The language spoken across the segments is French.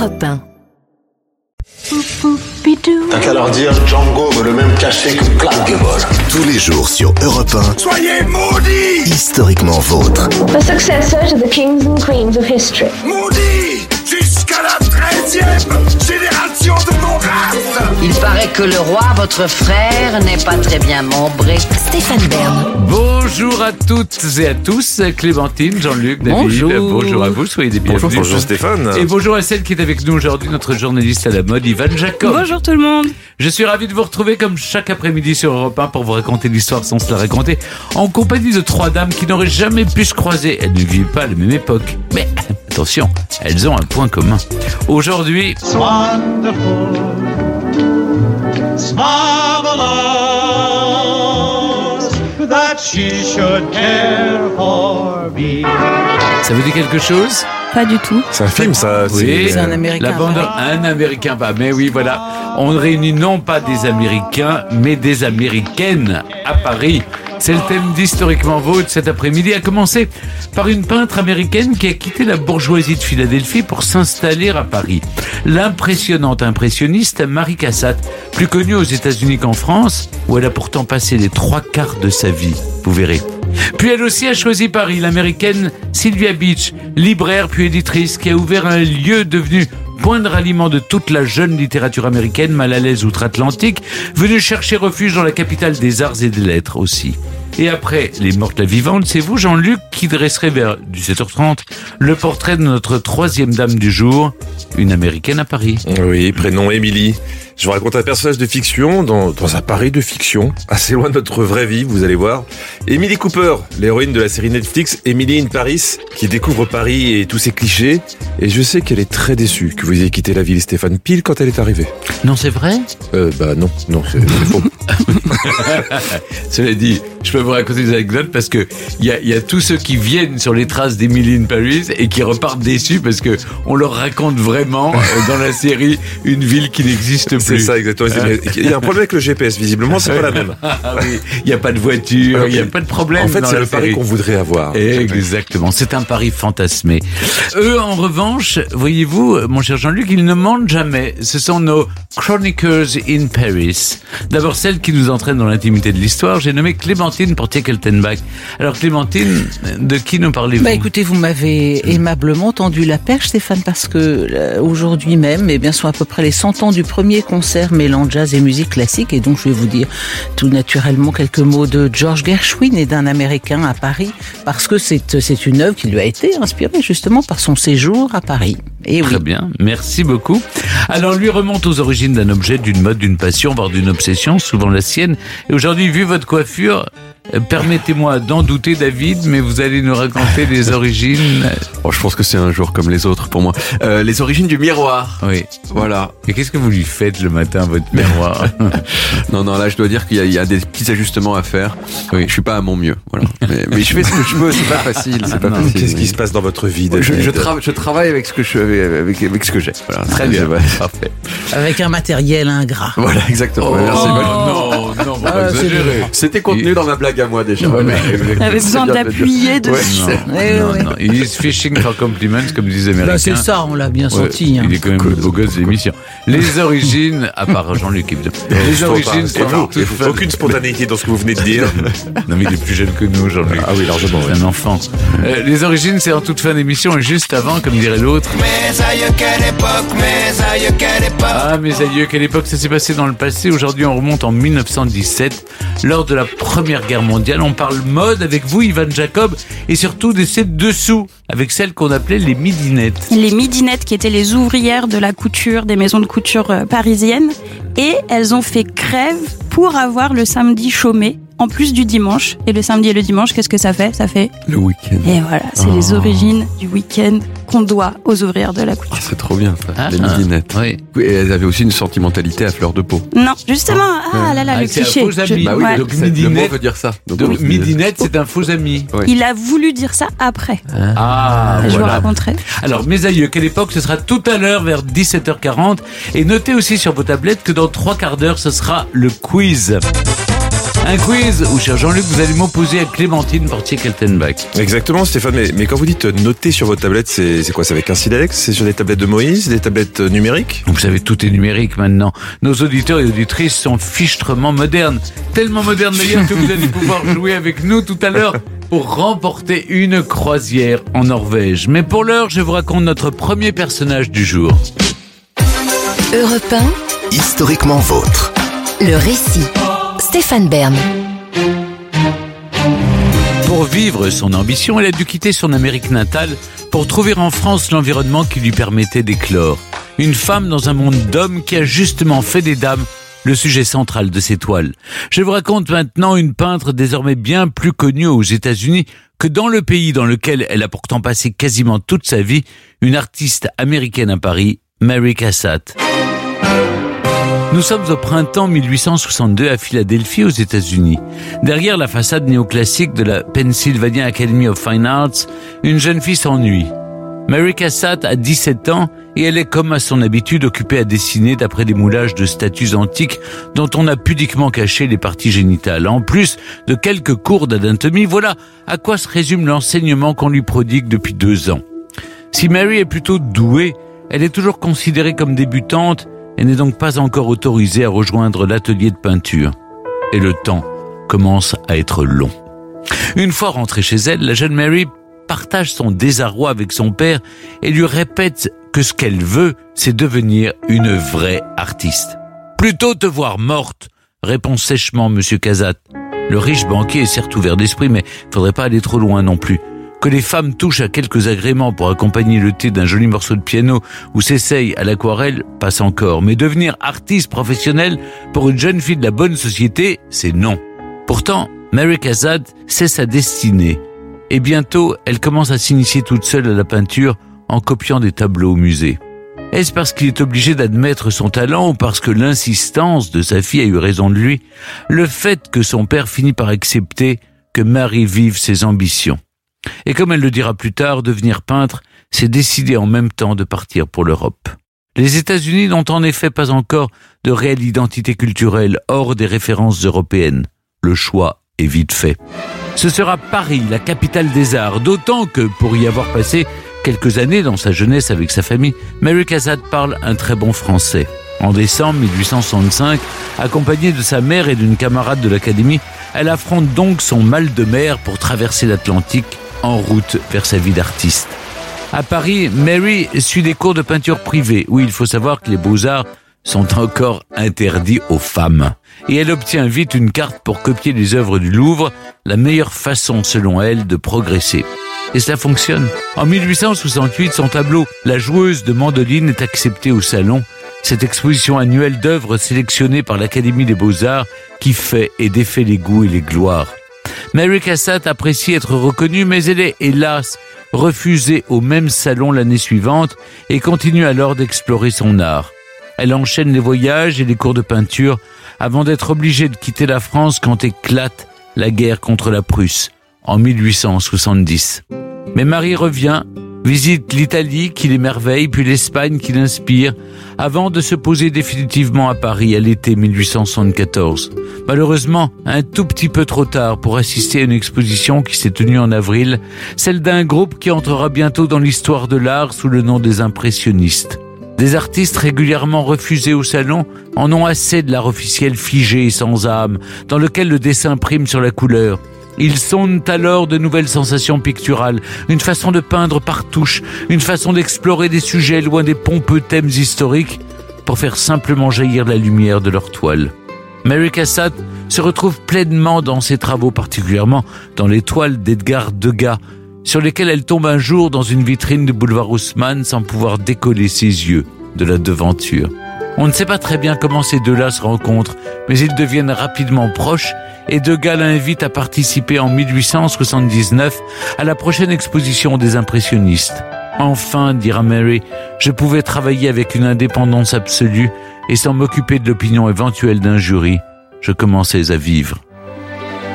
Europe 1. T'as qu'à leur dire Django veut le même cachet que Clark Gable. Tous les jours sur Europe 1, Soyez maudits historiquement vôtre. The successor to the kings and queens of history. Maudits Jusqu'à la 13e de mon race Il paraît que le roi, votre frère, n'est pas très bien membré. Stéphane Bern. Bonjour à toutes et à tous, Clémentine, Jean-Luc, David. Bonjour. Bonjour à vous, soyez les bienvenus. Bonjour, bonjour Stéphane. Et bonjour à celle qui est avec nous aujourd'hui, notre journaliste à la mode, Ivan Jacob. Bonjour tout le monde. Je suis ravi de vous retrouver comme chaque après-midi sur Europe 1 pour vous raconter l'histoire sans se la raconter, en compagnie de trois dames qui n'auraient jamais pu se croiser. Elles ne vivent pas à la même époque. Mais attention, elles ont un point commun. Aujourd'hui, It's wonderful. It's marvelous that she should care for me. ça vous dit quelque chose? Pas du tout. C'est un film, ça. Oui, c'est- un Américain La bande, pas. un Américain pas. Mais oui, voilà. On réunit non pas des Américains, mais des Américaines à Paris. C'est le thème d'Historiquement Vôtre cet après-midi, à commencer par une peintre américaine qui a quitté la bourgeoisie de Philadelphie pour s'installer à Paris. L'impressionnante impressionniste Marie Cassatt, plus connue aux États-Unis qu'en France, où elle a pourtant passé les trois quarts de sa vie. Vous verrez. Puis elle aussi a choisi Paris, l'américaine Sylvia Beach, libraire puis éditrice, qui a ouvert un lieu devenu point de ralliement de toute la jeune littérature américaine mal à l'aise outre-Atlantique, venue chercher refuge dans la capitale des arts et des lettres aussi. Et après Les Mortes la Vivante, c'est vous, Jean-Luc, qui dresserez vers 17h30 le portrait de notre troisième dame du jour, une américaine à Paris. Oui, prénom Émilie. Je vous raconte un personnage de fiction dans, dans un Paris de fiction, assez loin de notre vraie vie, vous allez voir. Émilie Cooper, l'héroïne de la série Netflix Emily in Paris, qui découvre Paris et tous ses clichés. Et je sais qu'elle est très déçue que vous ayez quitté la ville Stéphane pile quand elle est arrivée. Non, c'est vrai? Euh, bah non, non, c'est faux. Cela dit, je peux vous raconter des anecdotes parce que il y a, y a tous ceux qui viennent sur les traces d'Emily in Paris et qui repartent déçus parce que on leur raconte vraiment euh, dans la série une ville qui n'existe plus. C'est ça, exactement. Mais Il y a un problème avec le GPS, visiblement, c'est pas la même. Ah oui, il n'y a pas de voiture, il n'y a pas de problème. En fait, c'est le Paris qu'on voudrait avoir. Exactement, c'est un pari fantasmé. Eux, en revanche, voyez-vous, mon cher Jean-Luc, ils ne mentent jamais. Ce sont nos Chronicles in Paris. D'abord, celle qui nous entraîne dans l'intimité de l'histoire, j'ai nommé Clémentine Portier-Keltenbach. Alors, Clémentine, de qui nous parlez-vous Bah écoutez, vous m'avez aimablement tendu la perche, Stéphane, parce que euh, aujourd'hui même, eh bien, sont à peu près les 100 ans du premier concert mêlant jazz et musique classique, et donc je vais vous dire tout naturellement quelques mots de George Gershwin et d'un Américain à Paris, parce que c'est c'est une œuvre qui lui a été inspirée justement par son séjour à Paris. Et oui. Très bien, merci beaucoup. Alors lui remonte aux origines d'un objet, d'une mode, d'une passion, voire d'une obsession, souvent la sienne. Et aujourd'hui, vu votre coiffure, permettez-moi d'en douter, David, mais vous allez nous raconter les origines. Oh, je pense que c'est un jour comme les autres pour moi. Euh, les origines du miroir. Oui. Voilà. Et qu'est-ce que vous lui faites le matin, à votre miroir Non, non, là, je dois dire qu'il y, a- il y a des petits ajustements à faire. Oui. Je suis pas à mon mieux. Voilà. Mais, mais je fais ce que je peux. C'est pas facile. C'est pas non, facile. Qu'est-ce qui se passe dans votre vie, je, David je, trava- je travaille avec ce que je avec, avec ce que j'ai. Voilà. Très bien, parfait. Avec un matériel ingrat. Voilà, exactement. Merci. Oh, non, non, vous Ah. C'était contenu dans ma blague à moi déjà. Voilà. Avait besoin d'appuyer Ouais. dessus. Non, non, oui. non. Il is fishing for compliments, comme disent les Américains. Bah, c'est ça, on l'a bien Ouais, senti. hein. Il est quand même le beau gosse de l'émission. Les origines, à part Jean-Luc évidemment. Les origines, c'est a Aucune spontanéité dans ce que vous venez de dire. Non mais il est plus jeune que nous, Jean-Luc. Ah oui, largement, C'est un enfant. Euh, les origines, c'est en toute fin d'émission et juste avant, comme dirait l'autre. Mais aïeux, quelle époque, mais aïeux, quelle époque Ah, mes aïeux, quelle époque ça s'est passé dans le passé. Aujourd'hui, on remonte en 1917, lors de la Première Guerre mondiale. On parle mode avec vous, Ivan Jacob, et surtout de ces dessous, avec celles qu'on appelait les midinettes. Les midinettes qui étaient les ouvrières de la couture des maisons de couture euh, parisiennes et elles ont fait grève pour avoir le samedi chômé en plus du dimanche. Et le samedi et le dimanche, qu'est-ce que ça fait? Ça fait Le week-end. et voilà, c'est les origines du week-end qu'on doit aux ouvrières de la Ah, couture. c'est trop bien ça. Ah, les midinettes. Oui. Oui, Et elles avaient aussi une sentimentalité à fleur de peau. Non, justement, ah là là, Ah, le c'est un cliché. faux Je- ami. Bah oui, ouais. donc c'est- le mot midinette. veut dire ça. Donc, Donc, midinette, c'est un faux ami. Il a voulu dire ça après. Ah, Je vous voilà. raconterai. Alors, mes aïeux, quelle époque Ce sera tout à l'heure vers 17h40. Et notez aussi sur vos tablettes que dans trois quarts d'heure, ce sera le quiz. Un quiz où, cher Jean-Luc, vous allez m'opposer à Clémentine Portier-Keltenbach. Exactement, Stéphane. Mais, mais quand vous dites noter sur votre tablette, c'est c'est quoi? C'est avec un silex? C'est sur des tablettes de Moïse Des tablettes euh, numériques? Vous savez, tout est numérique maintenant. Nos auditeurs et auditrices sont fichtrement modernes. Tellement modernes d'ailleurs que vous allez pouvoir jouer avec nous tout à l'heure pour remporter une croisière en Norvège. Mais pour l'heure, je vous raconte notre premier personnage du jour. Europe 1, historiquement vôtre. Le récit. Stéphane Bern. Pour vivre son ambition, elle a dû quitter son Amérique natale pour trouver en France l'environnement qui lui permettait d'éclore. Une femme dans un monde d'hommes qui a justement fait des dames le sujet central de ses toiles. Je vous raconte maintenant une peintre désormais bien plus connue aux États-Unis que dans le pays dans lequel elle a pourtant passé quasiment toute sa vie, une artiste américaine à Paris, Mary Cassatt. Nous sommes au printemps 1862 à Philadelphie aux États-Unis. Derrière la façade néoclassique de la Pennsylvania Academy of Fine Arts, une jeune fille s'ennuie. Mary Cassatt a 17 ans et elle est comme à son habitude occupée à dessiner d'après des moulages de statues antiques dont on a pudiquement caché les parties génitales. En plus de quelques cours d'anatomie, voilà à quoi se résume l'enseignement qu'on lui prodigue depuis deux ans. Si Mary est plutôt douée, elle est toujours considérée comme débutante et n'est donc pas encore autorisée à rejoindre l'atelier de peinture. Et le temps commence à être long. Une fois rentrée chez elle, la jeune Mary partage son désarroi avec son père et lui répète que ce qu'elle veut, c'est devenir une vraie artiste. Plutôt te voir morte, répond sèchement Monsieur Casat. Le riche banquier est certes ouvert d'esprit, mais faudrait pas aller trop loin non plus. Que les femmes touchent à quelques agréments pour accompagner le thé d'un joli morceau de piano ou s'essayent à l'aquarelle, passe encore. Mais devenir artiste professionnel pour une jeune fille de la bonne société, c'est non. Pourtant, Mary Cassatt sait sa destinée. Et bientôt, elle commence à s'initier toute seule à la peinture en copiant des tableaux au musée. Est-ce parce qu'il est obligé d'admettre son talent ou parce que l'insistance de sa fille a eu raison de lui? Le fait que son père finit par accepter que Marie vive ses ambitions. Et comme elle le dira plus tard, devenir peintre, c'est décider en même temps de partir pour l'Europe. Les États-Unis n'ont en effet pas encore de réelle identité culturelle hors des références européennes. Le choix est vite fait. Ce sera Paris, la capitale des arts, d'autant que, pour y avoir passé quelques années dans sa jeunesse avec sa famille, Mary Cassatt parle un très bon français. En décembre 1865, accompagnée de sa mère et d'une camarade de l'académie, elle affronte donc son mal de mer pour traverser l'Atlantique en route vers sa vie d'artiste. À Paris, Mary suit des cours de peinture privée, où il faut savoir que les beaux-arts sont encore interdits aux femmes. Et elle obtient vite une carte pour copier les œuvres du Louvre, la meilleure façon selon elle de progresser. Et cela fonctionne. En 1868, son tableau La joueuse de mandoline est accepté au salon, cette exposition annuelle d'œuvres sélectionnées par l'Académie des beaux-arts qui fait et défait les goûts et les gloires. Mary Cassatt apprécie être reconnue, mais elle est, hélas, refusée au même salon l'année suivante et continue alors d'explorer son art. Elle enchaîne les voyages et les cours de peinture avant d'être obligée de quitter la France quand éclate la guerre contre la Prusse en 1870. Mais Marie revient, visite l'Italie qui l'émerveille, puis l'Espagne qui l'inspire, avant de se poser définitivement à Paris à l'été 1874. Malheureusement, un tout petit peu trop tard pour assister à une exposition qui s'est tenue en avril, celle d'un groupe qui entrera bientôt dans l'histoire de l'art sous le nom des impressionnistes. Des artistes régulièrement refusés au salon en ont assez de l'art officiel figé et sans âme, dans lequel le dessin prime sur la couleur. Ils sondent alors de nouvelles sensations picturales, une façon de peindre par touche, une façon d'explorer des sujets loin des pompeux thèmes historiques pour faire simplement jaillir la lumière de leur toile. Mary Cassatt se retrouve pleinement dans ses travaux, particulièrement dans les toiles d'Edgar Degas, sur lesquelles elle tombe un jour dans une vitrine du boulevard Haussmann sans pouvoir décoller ses yeux de la devanture. On ne sait pas très bien comment ces deux-là se rencontrent, mais ils deviennent rapidement proches et Degas l'invite à participer en 1879 à la prochaine exposition des impressionnistes. Enfin, dira Mary, je pouvais travailler avec une indépendance absolue et sans m'occuper de l'opinion éventuelle d'un jury. Je commençais à vivre.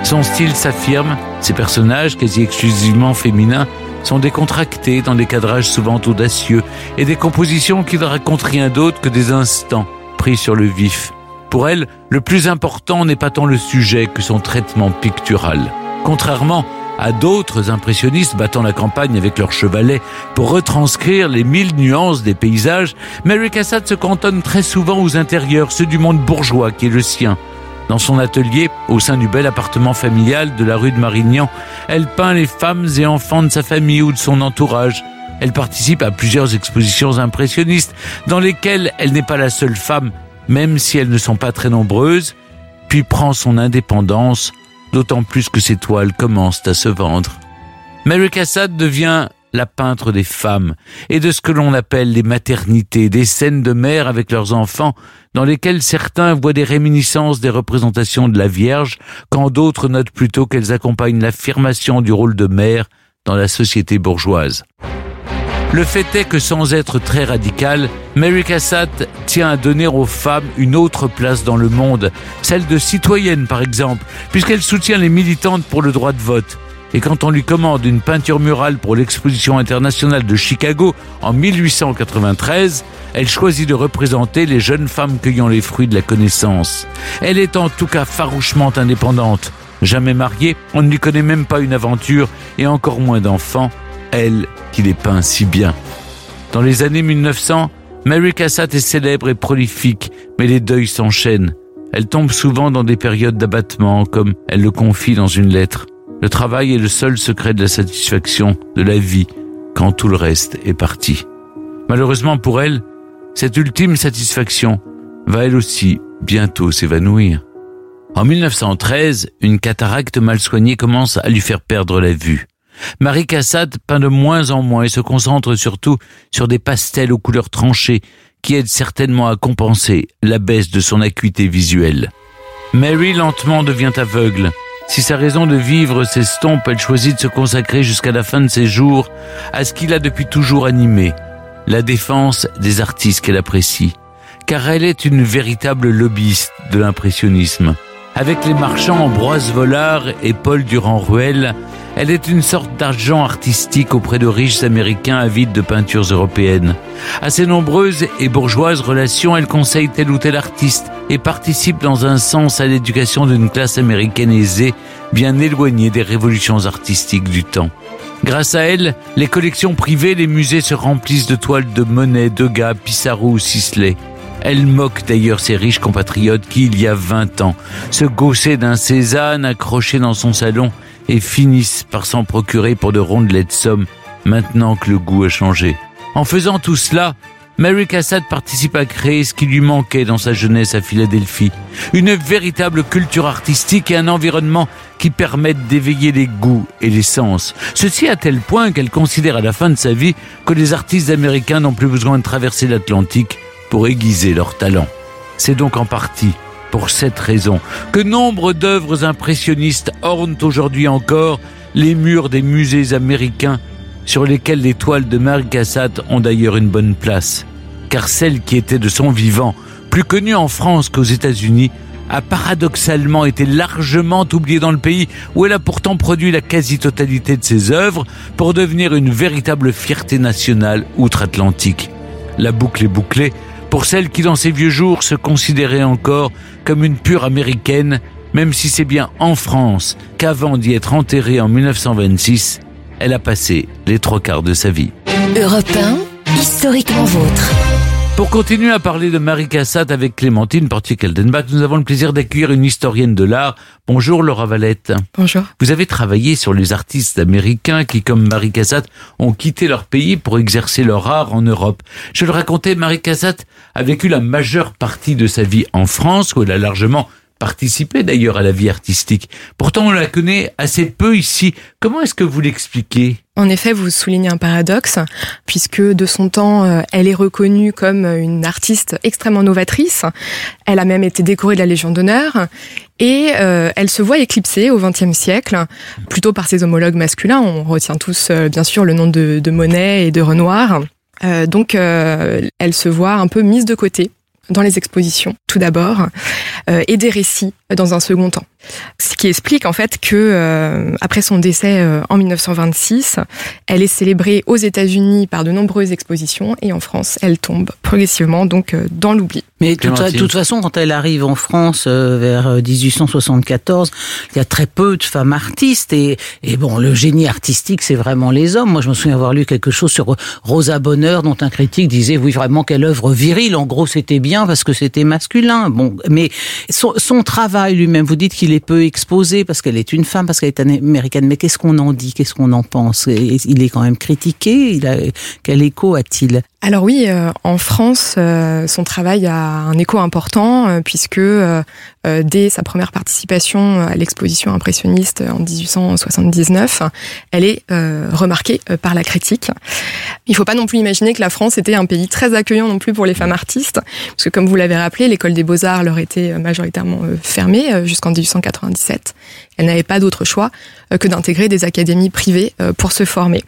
Son style s'affirme, ses personnages, quasi exclusivement féminins, sont décontractés dans des cadrages souvent audacieux et des compositions qui ne racontent rien d'autre que des instants pris sur le vif. Pour elle, le plus important n'est pas tant le sujet que son traitement pictural. Contrairement à d'autres impressionnistes battant la campagne avec leurs chevalets pour retranscrire les mille nuances des paysages, Mary Cassatt se cantonne très souvent aux intérieurs, ceux du monde bourgeois qui est le sien. Dans son atelier, au sein du bel appartement familial de la rue de Marignan, elle peint les femmes et enfants de sa famille ou de son entourage. Elle participe à plusieurs expositions impressionnistes dans lesquelles elle n'est pas la seule femme, même si elles ne sont pas très nombreuses, puis prend son indépendance d'autant plus que ses toiles commencent à se vendre. Mary Cassatt devient la peintre des femmes et de ce que l'on appelle les maternités, des scènes de mères avec leurs enfants dans lesquelles certains voient des réminiscences des représentations de la Vierge, quand d'autres notent plutôt qu'elles accompagnent l'affirmation du rôle de mère dans la société bourgeoise. Le fait est que sans être très radical, Mary Cassatt tient à donner aux femmes une autre place dans le monde, celle de citoyenne par exemple, puisqu'elle soutient les militantes pour le droit de vote. Et quand on lui commande une peinture murale pour l'exposition internationale de Chicago en 1893, elle choisit de représenter les jeunes femmes cueillant les fruits de la connaissance. Elle est en tout cas farouchement indépendante. Jamais mariée, on ne lui connaît même pas une aventure et encore moins d'enfants elle qui les peint si bien. Dans les années 1900, Mary Cassatt est célèbre et prolifique, mais les deuils s'enchaînent. Elle tombe souvent dans des périodes d'abattement, comme elle le confie dans une lettre. Le travail est le seul secret de la satisfaction, de la vie, quand tout le reste est parti. Malheureusement pour elle, cette ultime satisfaction va elle aussi bientôt s'évanouir. En 1913, une cataracte mal soignée commence à lui faire perdre la vue. Marie Cassatt peint de moins en moins et se concentre surtout sur des pastels aux couleurs tranchées qui aident certainement à compenser la baisse de son acuité visuelle. Mary lentement devient aveugle. Si sa raison de vivre s'estompe, elle choisit de se consacrer jusqu'à la fin de ses jours à ce qu'il a depuis toujours animé, la défense des artistes qu'elle apprécie, car elle est une véritable lobbyiste de l'impressionnisme. Avec les marchands Ambroise Vollard et Paul Durand-Ruel, elle est une sorte d'argent artistique auprès de riches Américains avides de peintures européennes. À ses nombreuses et bourgeoises relations, elle conseille tel ou tel artiste et participe dans un sens à l'éducation d'une classe américaine aisée, bien éloignée des révolutions artistiques du temps. Grâce à elle, les collections privées, les musées se remplissent de toiles de Monet, Degas, Pissarro ou Sisley. Elle moque d'ailleurs ses riches compatriotes qui, il y a 20 ans, se gaussaient d'un Cézanne accroché dans son salon et finissent par s'en procurer pour de rondelettes sommes maintenant que le goût a changé. En faisant tout cela, Mary Cassatt participe à créer ce qui lui manquait dans sa jeunesse à Philadelphie. Une véritable culture artistique et un environnement qui permettent d'éveiller les goûts et les sens. Ceci à tel point qu'elle considère à la fin de sa vie que les artistes américains n'ont plus besoin de traverser l'Atlantique pour aiguiser leur talent. C'est donc en partie pour cette raison que nombre d'œuvres impressionnistes ornent aujourd'hui encore les murs des musées américains sur lesquels les toiles de Mary Cassatt ont d'ailleurs une bonne place. Car celle qui était de son vivant, plus connue en France qu'aux États-Unis, a paradoxalement été largement oubliée dans le pays où elle a pourtant produit la quasi-totalité de ses œuvres pour devenir une véritable fierté nationale outre-Atlantique. La boucle est bouclée pour celle qui dans ses vieux jours se considérait encore comme une pure américaine, même si c'est bien en France qu'avant d'y être enterrée en 1926, elle a passé les trois quarts de sa vie. Europe 1, historiquement vôtre. Pour continuer à parler de Marie Cassatt avec Clémentine Portier-Keldenbach, nous avons le plaisir d'accueillir une historienne de l'art. Bonjour Laura Valette. Bonjour. Vous avez travaillé sur les artistes américains qui, comme Marie Cassatt, ont quitté leur pays pour exercer leur art en Europe. Je le racontais, Marie Cassatt a vécu la majeure partie de sa vie en France, où elle a largement participé d'ailleurs à la vie artistique. Pourtant, on la connaît assez peu ici. Comment est-ce que vous l'expliquez? En effet, vous soulignez un paradoxe, puisque de son temps, euh, elle est reconnue comme une artiste extrêmement novatrice. Elle a même été décorée de la Légion d'honneur. Et euh, elle se voit éclipsée au XXe siècle, plutôt par ses homologues masculins. On retient tous, euh, bien sûr, le nom de, de Monet et de Renoir. donc, elle se voit un peu mise de côté dans les expositions, tout d'abord, et des récits dans un second temps. Ce qui explique en fait que euh, après son décès euh, en 1926, elle est célébrée aux États-Unis par de nombreuses expositions et en France, elle tombe progressivement donc euh, dans l'oubli. Mais de toute, façon, quand elle arrive en France vers 1874, il y a très peu de femmes artistes et, et bon, le génie artistique, c'est vraiment les hommes. Moi, je me souviens avoir lu quelque chose sur Rosa Bonheur, dont un critique disait oui vraiment quelle œuvre virile. En gros, c'était bien parce que c'était masculin. Bon, mais son, son travail lui-même, vous dites qu'il est peu exposé parce qu'elle est une femme, parce qu'elle est américaine. Mais qu'est-ce qu'on en dit? Qu'est-ce qu'on en pense? Il est quand même critiqué. Quel écho a-t-il? Alors oui, euh, en France, euh, son travail a un écho important euh, puisque dès sa première participation à l'exposition impressionniste en 1879, elle est remarquée par la critique. Il ne faut pas non plus imaginer que la France était un pays très accueillant non plus pour les femmes artistes, parce comme vous l'avez rappelé, l'école des beaux-arts leur était majoritairement fermée jusqu'en 1897. Elle n'avait pas d'autre choix que d'intégrer des académies privées pour se former.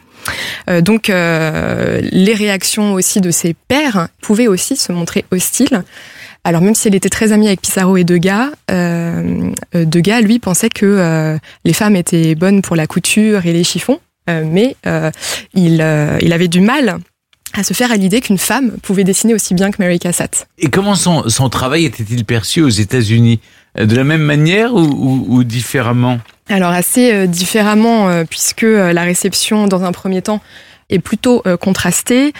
Euh, donc euh, les réactions aussi de ses pères pouvaient aussi se montrer hostiles. Alors même si elle était très amie avec Pissarro et Degas, euh, Degas lui pensait que les femmes étaient bonnes pour la couture et les chiffons, mais il, il avait du mal à se faire à l'idée qu'une femme pouvait dessiner aussi bien que Mary Cassatt. Et comment son, son travail était-il perçu aux États-Unis? De la même manière ou, ou, ou différemment alors assez euh, différemment, euh, puisque euh, la réception, dans un premier temps, est plutôt contrastée.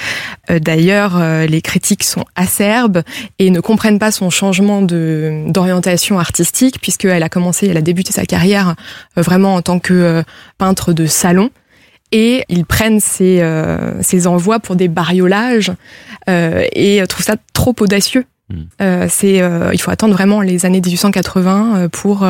D'ailleurs, les critiques sont acerbes et ne comprennent pas son changement de d'orientation artistique, puisqu'elle a commencé, elle a débuté sa carrière vraiment en tant que peintre de salon. Et ils prennent ces, ces envois pour des bariolages et trouvent ça trop audacieux. Euh, c'est, euh, il faut attendre vraiment les années 1880 euh, pour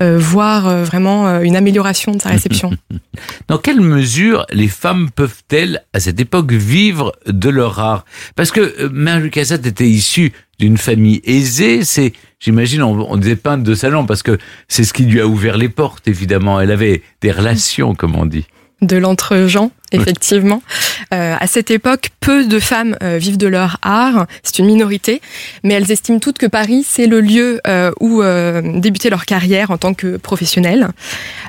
voir vraiment une amélioration de sa réception. Dans quelle mesure les femmes peuvent-elles, à cette époque, vivre de leur art? Parce que Mary Cassatt était issue d'une famille aisée. C'est, j'imagine, on, on disait peintre de salon parce que c'est ce qui lui a ouvert les portes. Évidemment, elle avait des relations, comme on dit de l'entre-gens, effectivement. Euh, à cette époque, peu de femmes euh, vivent de leur art. C'est une minorité, mais elles estiment toutes que Paris, c'est le lieu euh, où débuter leur carrière en tant que professionnelles.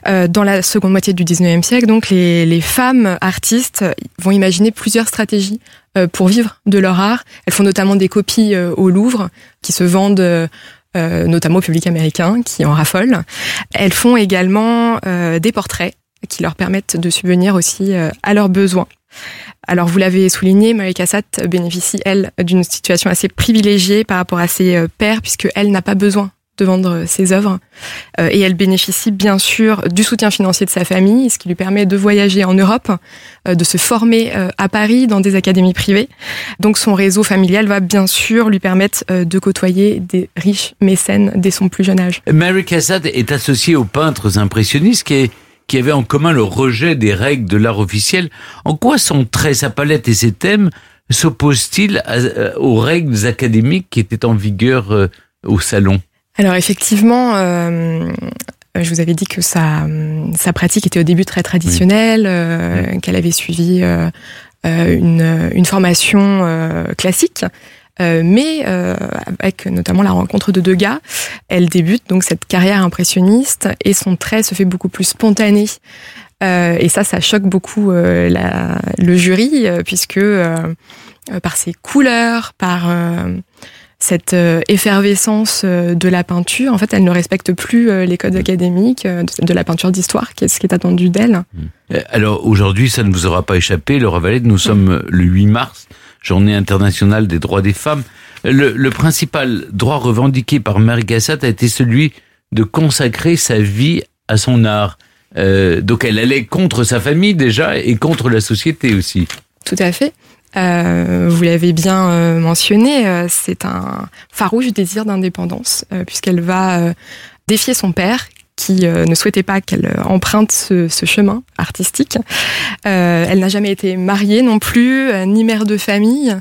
dans la seconde moitié du 19e siècle, donc, les, les femmes artistes vont imaginer plusieurs stratégies pour vivre de leur art. Elles font notamment des copies au Louvre qui se vendent notamment au public américain qui en raffole. Elles font également des portraits qui leur permettent de subvenir aussi euh, à leurs besoins. Alors vous l'avez souligné, Marie Cassatt bénéficie, elle, d'une situation assez privilégiée par rapport à ses euh, pères, puisqu'elle n'a pas besoin de vendre ses œuvres. Euh, et elle bénéficie bien sûr du soutien financier de sa famille, ce qui lui permet de voyager en Europe, de se former à Paris dans des académies privées. Donc son réseau familial va bien sûr lui permettre de côtoyer des riches mécènes dès son plus jeune âge. Mary Cassatt est associée aux peintres impressionnistes qui est qui avait en commun le rejet des règles de l'art officiel. En quoi son trait, sa palette et ses thèmes s'opposent-ils euh, aux règles académiques qui étaient en vigueur euh, au salon? Alors effectivement, euh, je vous avais dit que sa, sa pratique était au début très traditionnelle, qu'elle avait suivi une, une, formation classique. Euh, mais euh, avec notamment la rencontre de Degas, elle débute donc cette carrière impressionniste et son trait se fait beaucoup plus spontané. Euh, et ça, ça choque beaucoup le jury puisque par ses couleurs, par cette effervescence de la peinture, en fait, elle ne respecte plus les codes académiques de la peinture d'histoire, qui est ce qui est attendu d'elle. Alors aujourd'hui, ça ne vous aura pas échappé, Laura Valette, nous sommes le 8 mars journée internationale des droits des femmes. Le, principal droit revendiqué par Marie Cassatt a été celui de consacrer sa vie à son art. Euh, donc elle allait contre sa famille déjà et contre la société aussi. Tout à fait. Euh, vous l'avez bien euh, mentionné, c'est un farouche désir d'indépendance, puisqu'elle va défier son père, qui euh, ne souhaitait pas qu'elle euh, emprunte ce, ce, chemin artistique. Euh, elle n'a jamais été mariée non plus, euh, ni mère de famille.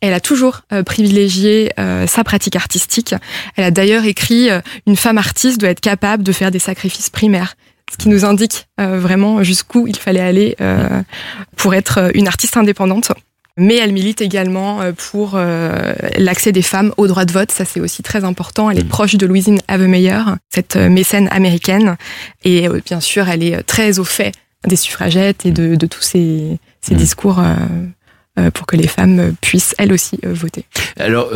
Elle a toujours privilégié sa pratique artistique. Elle a d'ailleurs écrit Une femme artiste doit être capable de faire des sacrifices primaires ce qui nous indique vraiment jusqu'où il fallait aller pour être une artiste indépendante. Mais elle milite également euh, pour euh, l'accès des femmes au droit de vote. Ça, c'est aussi très important. Elle est proche de Louisine Havemeyer, cette euh, mécène américaine. Et euh, bien sûr, elle est très au fait des suffragettes et de, de tous ces, ces discours euh, pour que les femmes puissent, elles aussi, voter. Alors,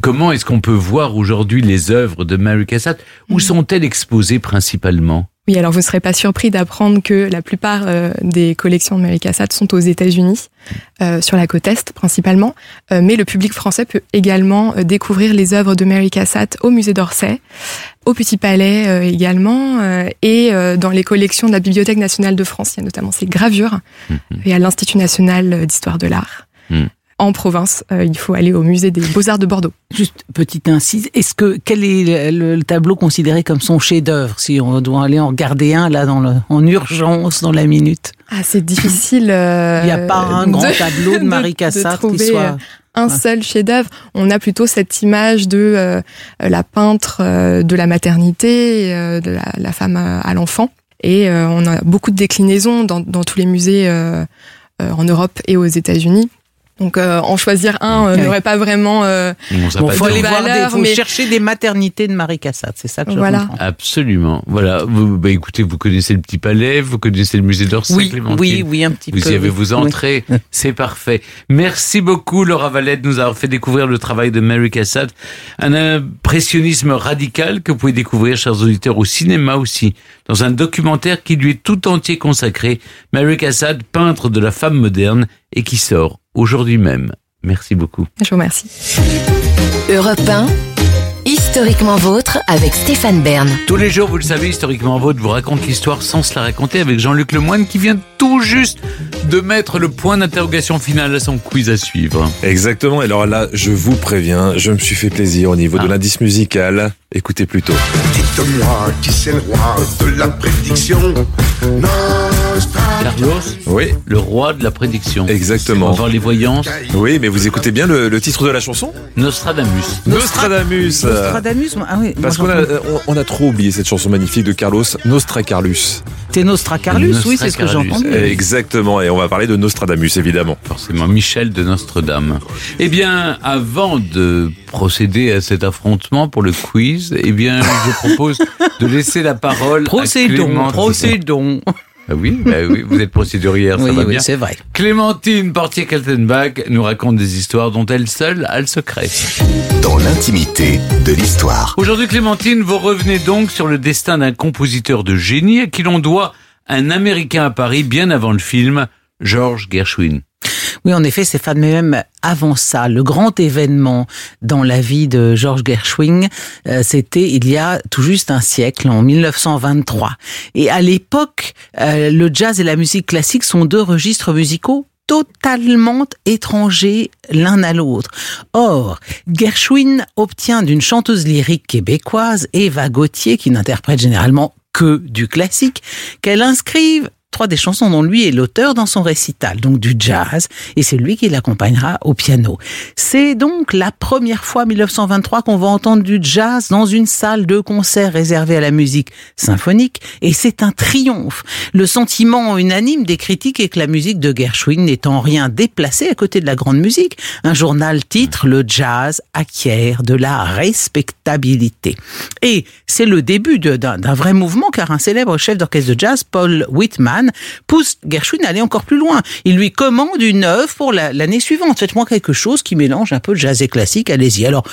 comment est-ce qu'on peut voir aujourd'hui les œuvres de Mary Cassatt? Où sont-elles exposées principalement? Oui, alors vous ne serez pas surpris d'apprendre que la plupart euh, des collections de Mary Cassatt sont aux États-Unis, euh, sur la côte Est principalement, Euh, mais le public français peut également découvrir les œuvres de Mary Cassatt au musée d'Orsay, au Petit Palais euh, également, euh, et euh, dans les collections de la Bibliothèque nationale de France. Il y a notamment ses gravures, et à l'Institut national d'histoire de l'art. Mhm. En province, euh, il faut aller au musée des Beaux-Arts de Bordeaux. Juste petite incise, est-ce que quel est le, le tableau considéré comme son chef-d'œuvre si on doit aller en regarder un là dans le, en urgence dans la minute? Ah, c'est difficile. euh, Il n'y a pas un de- grand tableau de Marie Cassatt qui soit euh, un seul chef-d'œuvre. On a plutôt cette image de euh, la peintre euh, de la maternité, euh, de la, la femme à, l'enfant. Et on a beaucoup de déclinaisons dans, dans tous les musées en Europe et aux États-Unis. Donc euh, en choisir un euh, Ouais. n'aurait pas vraiment euh, On Bon, faut aller voir des, faut mais- chercher des maternités de Marie Cassatt, c'est ça que je Voilà. comprends. Absolument. Voilà. Vous, bah, écoutez, vous connaissez le Petit Palais, vous connaissez le musée d'Orsay, Oui, Clémentine oui, oui, un petit Vous peu. y avez oui. vous Oui. entré, c'est parfait. Merci beaucoup Laura Valette de nous avoir fait découvrir le travail de Mary Cassatt, un impressionnisme radical que vous pouvez découvrir, chers auditeurs, au cinéma aussi, dans un documentaire qui lui est tout entier consacré, Mary Cassatt, peintre de la femme moderne, et qui sort aujourd'hui même. Merci beaucoup. Je vous remercie. Europe 1, historiquement vôtre avec Stéphane Bern. Tous les jours, vous le savez, historiquement vôtre vous raconte l'histoire sans se la raconter avec Jean-Luc Lemoine qui vient tout juste de mettre le point d'interrogation final à son quiz à suivre. Exactement. Et alors là, je vous préviens, je me suis fait plaisir au niveau de Ah. l'indice musical. Écoutez plutôt. Dites-moi qui c'est le roi de la prédiction? Nostradamus. Carlos, Oui, le roi de la prédiction. Exactement. Voir les voyances. oui, mais vous écoutez bien le, le titre de la chanson? Nostradamus. Nostradamus. Nostradamus, ah oui, Parce qu'on a, euh, on, a trop oublié cette chanson magnifique de Carlos, Nostracarlus. C'est Nostracarlus, oui, c'est ce que j'ai entendu. Exactement, et on va parler de Nostradamus, évidemment. Forcément, Michel de Notre-Dame. Eh bien, avant de procéder à cet affrontement pour le quiz, eh bien, je propose de laisser la parole à Procédons, procédons. Ah oui, bah oui, vous êtes procédurière, ça Oui, va oui, bien. c'est vrai. Clémentine Portier-Kaltenbach nous raconte des histoires dont elle seule a le secret. Dans l'intimité de l'histoire. Aujourd'hui, Clémentine, vous revenez donc sur le destin d'un compositeur de génie à qui l'on doit un Américain à Paris bien avant le film, George Gershwin. Oui, en effet, Stéphane, mais même avant ça, le grand événement dans la vie de George Gershwin, euh, c'était il y a tout juste un siècle, en 1923. Et à l'époque, euh, le jazz et la musique classique sont deux registres musicaux totalement étrangers l'un à l'autre. Or, Gershwin obtient d'une chanteuse lyrique québécoise, Eva Gauthier, qui n'interprète généralement que du classique, qu'elle inscrive trois des chansons dont lui est l'auteur dans son récital, donc du jazz, et c'est lui qui l'accompagnera au piano. C'est donc la première fois, 1923, qu'on va entendre du jazz dans une salle de concert réservée à la musique symphonique, et c'est un triomphe. Le sentiment unanime des critiques est que la musique de Gershwin n'est en rien déplacée à côté de la grande musique. Un journal titre Le jazz acquiert de la respectabilité. Et c'est le début d'un vrai mouvement car un célèbre chef d'orchestre de jazz, Paul Whitman, pousse Gershwin à aller encore plus loin. Il lui commande une œuvre pour la- l'année suivante. Faites-moi quelque chose qui mélange un peu jazz et classique, allez-y. Alors,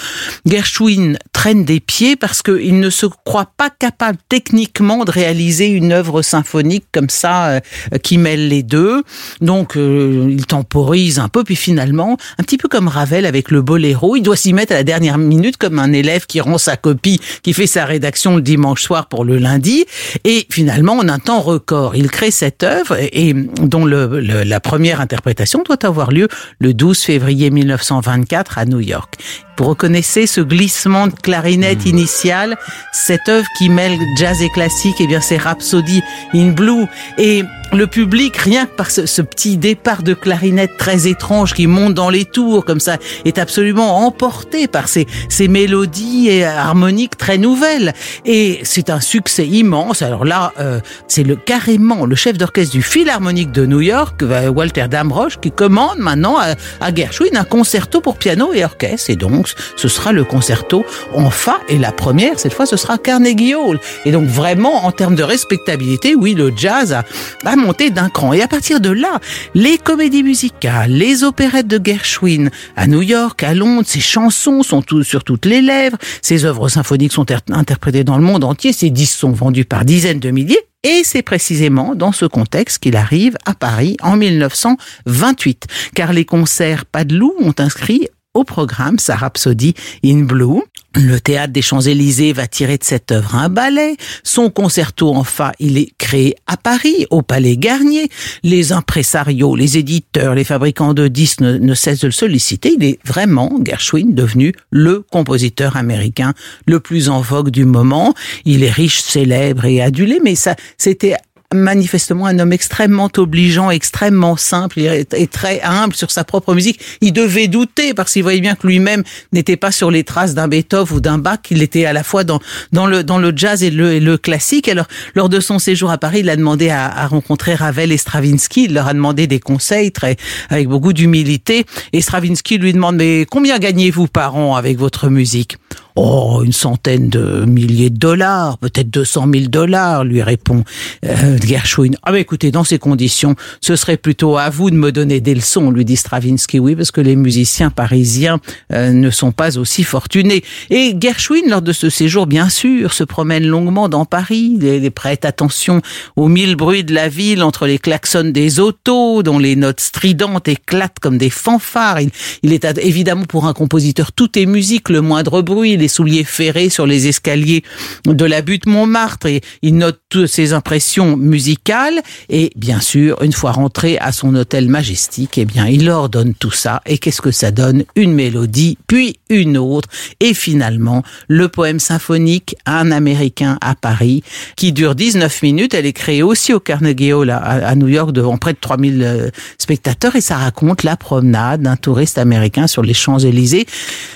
Gershwin traîne des pieds parce qu'il ne se croit pas capable techniquement de réaliser une œuvre symphonique comme ça euh, qui mêle les deux. Donc, euh, il temporise un peu, puis finalement, un petit peu comme Ravel avec le boléro, il doit s'y mettre à la dernière minute comme un élève qui rend sa copie, qui fait sa rédaction le dimanche soir pour le lundi. Et finalement, en un temps record, il crée cette œuvre et, dont le- le- la première interprétation doit avoir lieu le 12 février 1924 à New York. Vous reconnaissez ce glissement de clarinette initial, cette œuvre qui mêle jazz et classique, et bien c'est Rhapsody in Blue. Et le public, rien que par ce, ce, petit départ de clarinette très étrange qui monte dans les tours comme ça, est absolument emporté par ces, ces mélodies et harmoniques très nouvelles. Et c'est un succès immense. Alors là, euh, c'est le carrément le chef d'orchestre du Philharmonique de New York, euh, Walter Damrosch, qui commande maintenant à, à Gershwin un concerto pour piano et orchestre. Et donc, ce sera le concerto en fa. Et la première, cette fois, ce sera Carnegie Hall. Et donc, vraiment, en termes de respectabilité, oui, le jazz a, monté d'un cran. Et à partir de là, les comédies musicales, les opérettes de Gershwin à New York, à Londres, ses chansons sont sur toutes les lèvres, ses œuvres symphoniques sont interprétées dans le monde entier, ses disques sont vendus par dizaines de milliers. Et c'est précisément dans ce contexte qu'il arrive à Paris en 1928, car les concerts Padelou ont inscrit au programme sa Rhapsody in Blue. Le théâtre des Champs-Élysées va tirer de cette œuvre un ballet. Son concerto en fa, il est créé à Paris, au Palais Garnier. Les impresarios, les éditeurs, les fabricants de disques ne, ne cessent de le solliciter. Il est vraiment, Gershwin, devenu le compositeur américain le plus en vogue du moment. Il est riche, célèbre et adulé, mais ça, c'était manifestement un homme extrêmement obligeant, extrêmement simple et très humble sur sa propre musique. Il devait douter parce qu'il voyait bien que lui-même n'était pas sur les traces d'un Beethoven ou d'un Bach. Il était à la fois dans, le, dans le jazz et le, et le classique. Alors, lors de son séjour à Paris, il a demandé à, à rencontrer Ravel et Stravinsky. Il leur a demandé des conseils très, avec beaucoup d'humilité. Et Stravinsky lui demande, mais combien gagnez-vous par an avec votre musique? Oh, une centaine de milliers de dollars, peut-être 200 000 dollars, lui répond euh, Gershwin. Ah, mais écoutez, dans ces conditions, ce serait plutôt à vous de me donner des leçons, lui dit Stravinsky. Oui, parce que les musiciens parisiens euh, ne sont pas aussi fortunés. Et Gershwin, lors de ce séjour, bien sûr, se promène longuement dans Paris. Il, prête attention aux mille bruits de la ville, entre les klaxons des autos, dont les notes stridentes éclatent comme des fanfares. Il est évidemment pour un compositeur, tout est musique, le moindre bruit, souliers ferrés sur les escaliers de la butte Montmartre et il note toutes ses impressions musicales. Et bien sûr, une fois rentré à son hôtel majestique, eh bien, il ordonne tout ça. Et qu'est-ce que ça donne? Une mélodie, puis une autre. Et finalement, le poème symphonique Un Américain à Paris qui dure 19 minutes. Elle est créée aussi au Carnegie Hall à, New York devant près de 3000 spectateurs. Et ça raconte la promenade d'un touriste américain sur les Champs-Élysées.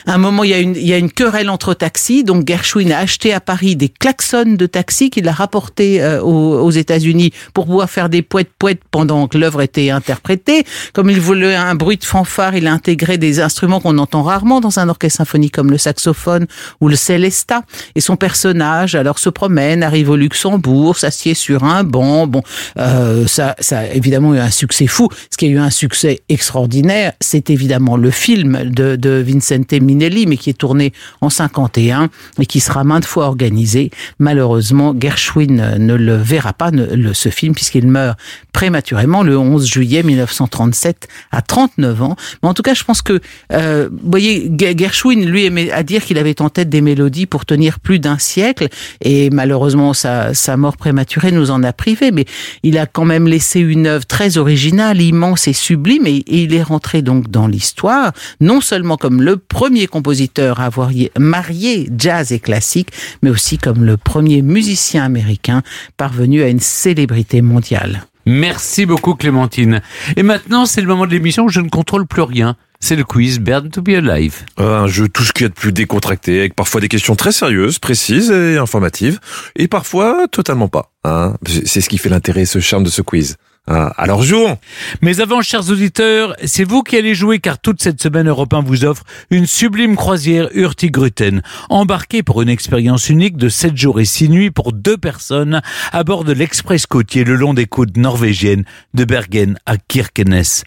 Un moment, il y a une, il y a une querelle taxis. Donc Gershwin a acheté à Paris des klaxons de taxi qu'il a rapporté euh, aux, États-Unis pour pouvoir faire des poètes poètes pendant que l'œuvre était interprétée. Comme il voulait un bruit de fanfare, il a intégré des instruments qu'on entend rarement dans un orchestre symphonique comme le saxophone ou le celesta. Et son personnage alors se promène, arrive au Luxembourg, s'assied sur un banc. Bon, euh, ça, ça a évidemment eu un succès fou. Ce qui a eu un succès extraordinaire, c'est évidemment le film de, de Vincente Minelli, mais qui est tourné en 51 et qui sera maintes fois organisé. Malheureusement, Gershwin ne le verra pas, le, ce film, puisqu'il meurt prématurément le 11 juillet 1937 à 39 ans. Mais en tout cas, je pense que, euh, vous voyez, Gershwin, lui, aimait à dire qu'il avait en tête des mélodies pour tenir plus d'un siècle et malheureusement, sa, sa mort prématurée nous en a privé, mais il a quand même laissé une œuvre très originale, immense et sublime et, et il est rentré donc dans l'histoire, non seulement comme le premier compositeur à avoir marié jazz et classique, mais aussi comme le premier musicien américain parvenu à une célébrité mondiale. Merci beaucoup Clémentine. Et maintenant, c'est le moment de l'émission où je ne contrôle plus rien. C'est le quiz Burn to be Alive. Un jeu tout ce qu'il y a de plus décontracté, avec parfois des questions très sérieuses, précises et informatives, et parfois totalement pas. Hein c'est ce qui fait l'intérêt et ce charme de ce quiz. Alors jouons Mais avant, chers auditeurs, c'est vous qui allez jouer car toute cette semaine Europe 1 vous offre une sublime croisière Hurtigruten. Embarquée pour une expérience unique de 7 jours et 6 nuits pour deux personnes à bord de l'express côtier le long des côtes norvégiennes de Bergen à Kirkenes.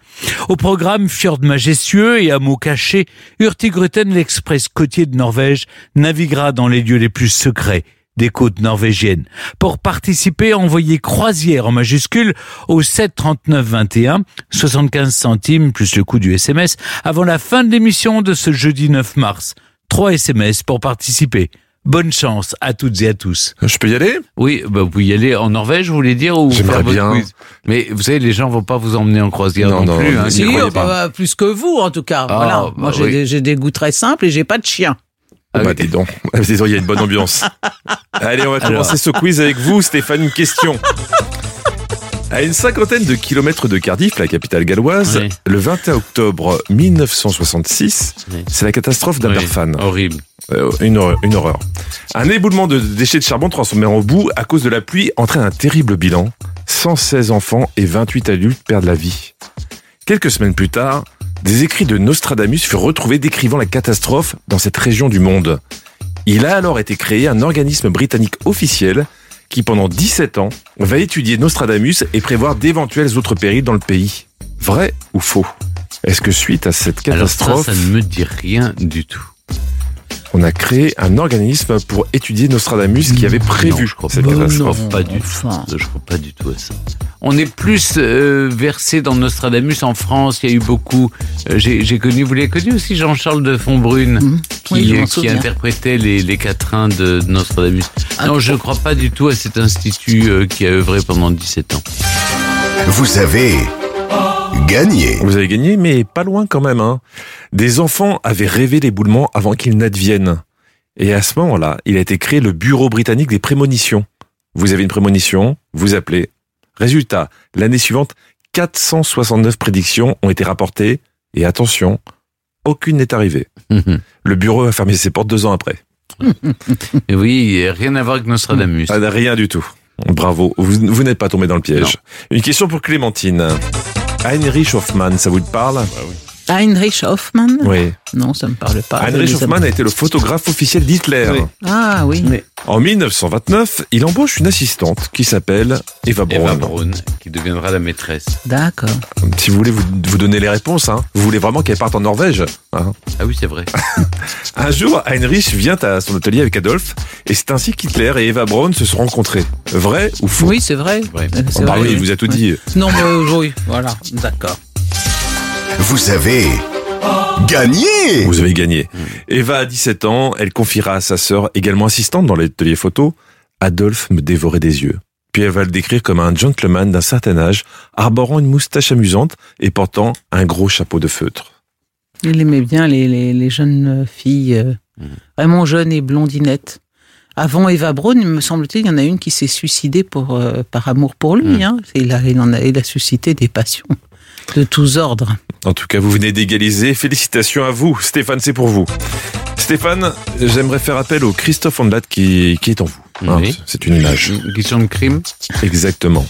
Au programme fjord majestueux et hameaux cachés, Hurtigruten, l'express côtier de Norvège, naviguera dans les lieux les plus secrets des côtes norvégiennes. Pour participer, envoyez croisière en majuscule au 7 39 21, 75 centimes plus le coût du SMS avant la fin de l'émission de ce jeudi 9 mars. Trois SMS pour participer. Bonne chance à toutes et à tous. Je peux y aller? Oui, bah, vous pouvez y aller en Norvège, vous voulez dire, ou J'aimerais bien. quiz? Mais vous savez, les gens vont pas vous emmener en croisière Non, non, non, plus. Hein, Si, bah, pas. plus que vous, en tout cas. Ah, voilà. bah Moi, j'ai oui. des, j'ai des goûts très simples et j'ai pas de chien. Ah bah dis donc, dis donc, il y a une bonne ambiance. Allez, on va Alors. commencer ce quiz avec vous, Stéphane. Une question. À une cinquantaine de kilomètres de Cardiff, la capitale galloise, Oui. le 21 octobre 1966, Oui. c'est la catastrophe d'Aberfan. Oui, horrible. Euh, une, horreur, une horreur. Un éboulement de déchets de charbon transformé en boue à cause de la pluie entraîne un terrible bilan. 116 enfants et 28 adultes perdent la vie. Quelques semaines plus tard, des écrits de Nostradamus furent retrouvés décrivant la catastrophe dans cette région du monde. Il a alors été créé un organisme britannique officiel qui, pendant 17 ans, va étudier Nostradamus et prévoir d'éventuels autres périls dans le pays. Vrai ou faux? Est-ce que suite à cette Alors ça, catastrophe, ça ne me dit rien du tout. on a créé un organisme pour étudier Nostradamus qui avait prévu Non, je crois cette pas. catastrophe? Je crois pas du Enfin. tout. Je crois pas du tout à ça. On est plus euh, versé dans Nostradamus en France. Il y a eu beaucoup. euh, J'ai j'ai connu, vous l'avez connu aussi, Jean-Charles de Fontbrune, Mhm. qui, Oui, euh, qui interprétait les, les quatrains de Nostradamus. Ah, non, je ne crois pas du tout à cet institut euh, qui a œuvré pendant 17 ans. Vous avez gagné. Vous avez gagné, mais pas loin quand même. Hein. Des enfants avaient rêvé l'éboulement avant qu'il n'advienne. Et à ce moment-là, il a été créé le Bureau britannique des prémonitions. Vous avez une prémonition, vous appelez. Résultat, l'année suivante, 469 prédictions ont été rapportées. Et attention, aucune n'est arrivée. Le bureau a fermé ses portes deux ans après. Et oui, rien à voir avec Nostradamus. Ah, rien du tout. Bravo, vous, vous n'êtes pas tombé dans le piège. Une question pour Clémentine. Heinrich Hoffmann, ça vous parle? Heinrich Hoffmann Oui. Non, ça me parle pas. Heinrich Hoffmann a été le photographe officiel d'Hitler. Oui. Ah oui. En 1929, il embauche une assistante qui s'appelle Eva Braun. Eva Braun, qui deviendra la maîtresse. D'accord. Si vous voulez vous, vous donner les réponses, hein. vous voulez vraiment qu'elle parte en Norvège. hein. Ah oui, c'est vrai. Un jour, Heinrich vient à son atelier avec Adolphe, et c'est ainsi qu'Hitler et Eva Braun se sont rencontrés. Vrai ou faux? Oui, c'est vrai. Ouais. Euh, c'est Oh, bah vrai, oui, il oui. vous a tout dit. Non, mais euh, oui, voilà, d'accord. Vous avez gagné. Vous avez gagné. Eva a 17 ans, elle confiera à sa sœur, également assistante dans l'atelier photo, Adolphe me dévorait des yeux. Puis elle va le décrire comme un gentleman d'un certain âge, arborant une moustache amusante et portant un gros chapeau de feutre. Il aimait bien les, les, les jeunes filles, euh, vraiment jeunes et blondinettes. Avant Eva Braun, il me semble-t-il, il y en a une qui s'est suicidée pour, euh, par amour pour lui. Hein. Il, a, il, en a, il a suscité des passions de tous ordres. En tout cas, vous venez d'égaliser. Félicitations à vous. Stéphane, c'est pour vous. Stéphane, j'aimerais faire appel au Christophe Ondelat qui, qui est en vous. Hein, Oui. C'est une image. Une question de crime Exactement.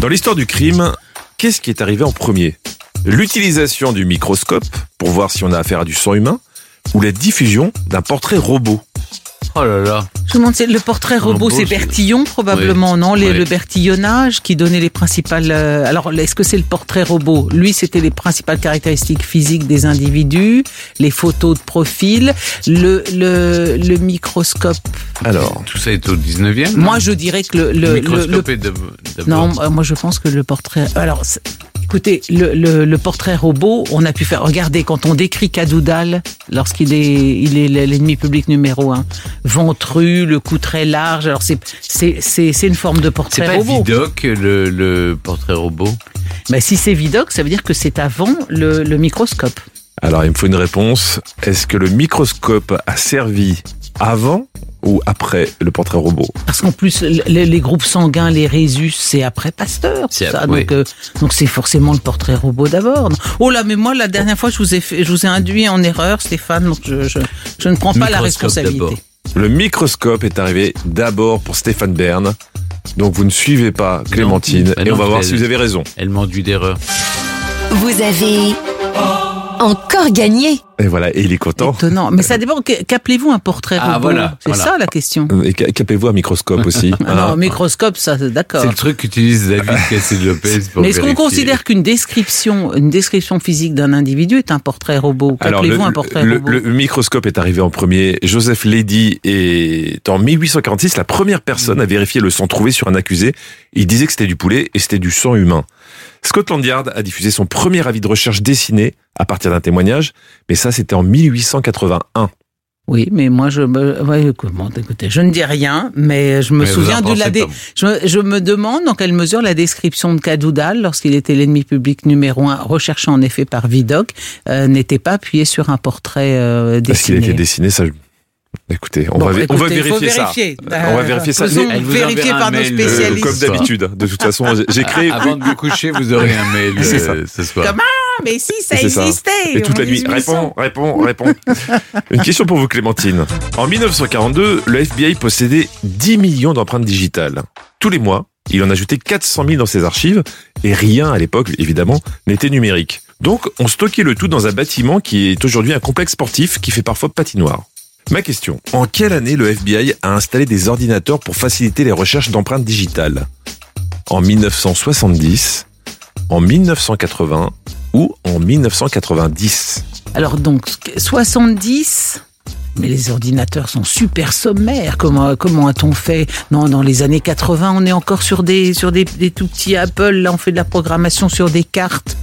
Dans l'histoire du crime, qu'est-ce qui est arrivé en premier? L'utilisation du microscope pour voir si on a affaire à du sang humain ou la diffusion d'un portrait robot? Oh là là. Je me demande, c'est le portrait robot, c'est Bertillon probablement, Oui. non les, Oui. Le bertillonnage qui donnait les principales. euh, alors, est-ce que c'est le portrait robot? Lui, c'était les principales caractéristiques physiques des individus, les photos de profil, le, le, le microscope. Alors, Tout ça est au 19e Moi, je dirais que le. Le, le, microscope le- est de, non, euh, moi, je pense que le portrait. Alors. Écoutez, le, le, le portrait robot, on a pu faire. Regardez, quand on décrit Cadoudal, lorsqu'il est, il est l'ennemi public numéro un, ventru, le cou très large. Alors c'est, c'est, c'est, c'est une forme de C'est portrait pas robot. Vidocq, le, le portrait robot Mais si c'est Vidocq, ça veut dire que c'est avant le, le microscope. alors il me faut une réponse. Est-ce que le microscope a servi avant ou après le portrait robot? Parce qu'en plus, les, les groupes sanguins, les résus, c'est après Pasteur. C'est ça. ap- Donc, oui. euh, donc c'est forcément le portrait robot d'abord. Oh là, mais moi, la dernière fois, je vous ai, fait, je vous ai induit en erreur, Stéphane. Donc je, je, je ne prends pas la Microscope responsabilité. Le microscope est arrivé d'abord pour Stéphane Bern. Donc vous ne suivez pas Clémentine bah et on va voir si vous avez raison. Elle m'enduit d'erreur. Vous avez encore gagné. Et voilà, et il est content. Étonnant. Mais ça dépend. qu'- Qu'appelez-vous un portrait Ah, robot voilà, C'est voilà. ça la question. Et ca- capez-vous un microscope aussi. Ah non, hein. microscope, ça, d'accord. C'est le truc qu'utilise David Cassel-Lopez pour Mais est-ce qu'on considère qu'une description, une description physique d'un individu est un portrait robot Alors, le, Qu'appelez-vous un portrait le- robot le microscope est arrivé en premier. Joseph Lady est en 1846 la première personne à vérifier le sang trouvé sur un accusé. Il disait que c'était du poulet et c'était du sang humain. Scotland Yard a diffusé son premier avis de recherche dessiné à partir d'un témoignage, mais ça c'était en 1881. Oui, mais moi, je me, ouais, comment, écoutez, je ne dis rien, mais je me Mais souviens en de la, dé- je, me- je me demande dans quelle mesure la description de Cadoudal, lorsqu'il était l'ennemi public numéro un, recherché en effet par Vidocq, euh, n'était pas appuyé sur un portrait euh, Parce qu'il a dessiné. été dessiné, ça. Écoutez, on, Bon, va, on vérifier ça. vérifier. on va vérifier ça. Elle vous vérifier par un nos mail, euh, spécialistes. comme d'habitude. De toute façon, j'ai- créé. Avant de vous coucher, vous aurez un mail C'est ça. euh, ce soir. Comment? Mais si, ça C'est ça. existait Et toute la nuit. 1800. Réponds, réponds, réponds. Une question pour vous, Clémentine. En 1942, le FBI possédait 10 millions d'empreintes digitales. Tous les mois, il en ajoutait 400 000 dans ses archives, et rien à l'époque, évidemment, n'était numérique. Donc, on stockait le tout dans un bâtiment qui est aujourd'hui un complexe sportif qui fait parfois patinoire. Ma question, en quelle année le FBI a installé des ordinateurs pour faciliter les recherches d'empreintes digitales? En 1970, en 1980 ou en 1990 Alors donc, 70 mais les ordinateurs sont super sommaires. Comment, comment a-t-on fait? Non, dans les années 80, on est encore sur des, des tout petits Apple. Là, on fait de la programmation sur des cartes.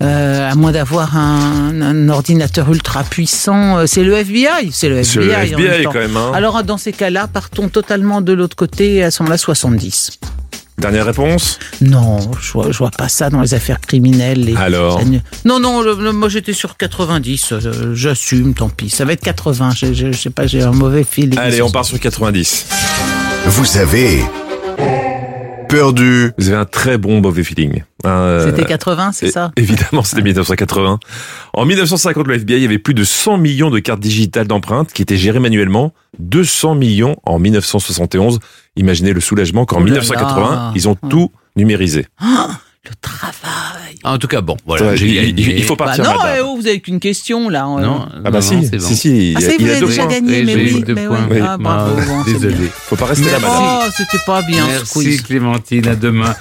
Euh, à moins d'avoir un, un ordinateur ultra puissant, Euh, c'est le FBI, c'est le FBI. le en FBI même temps. quand même, hein. Alors dans ces cas-là, partons totalement de l'autre côté, à ce moment-là 70. Dernière réponse? Non, je vois, je vois pas ça dans les affaires criminelles. les- Alors? Non, non, le- le- moi j'étais sur 90, euh, j'assume, tant pis. Ça va être 80, je, je, je sais pas, j'ai un mauvais fil. Allez, on part sur 90. Vous avez perdu. Vous avez un très bon mauvais feeling. Euh, C'était 80, c'est ça? Évidemment, c'était 1980. En 1950, le FBI avait plus de 100 millions de cartes digitales d'empreintes qui étaient gérées manuellement. 200 millions en 1971. Imaginez le soulagement qu'en Oh là 1980, là. ils ont tout numérisé. Le travail. En tout cas, bon, voilà. Ouais, il- gagné. il- il faut Bah partir non, madame. eh oh, vous avez qu'une question là. euh. Non, Ah bah non, si, non, c'est bon. si, si, Ah, il, c'est il vrai, a deux déjà points. gagné, mais oui, deux mais oui. Oui. Ah, bravo, Ah, bon, c'est désolé. bien. Faut pas rester là, madame. Oh, c'était pas bien Merci. Clémentine, à demain.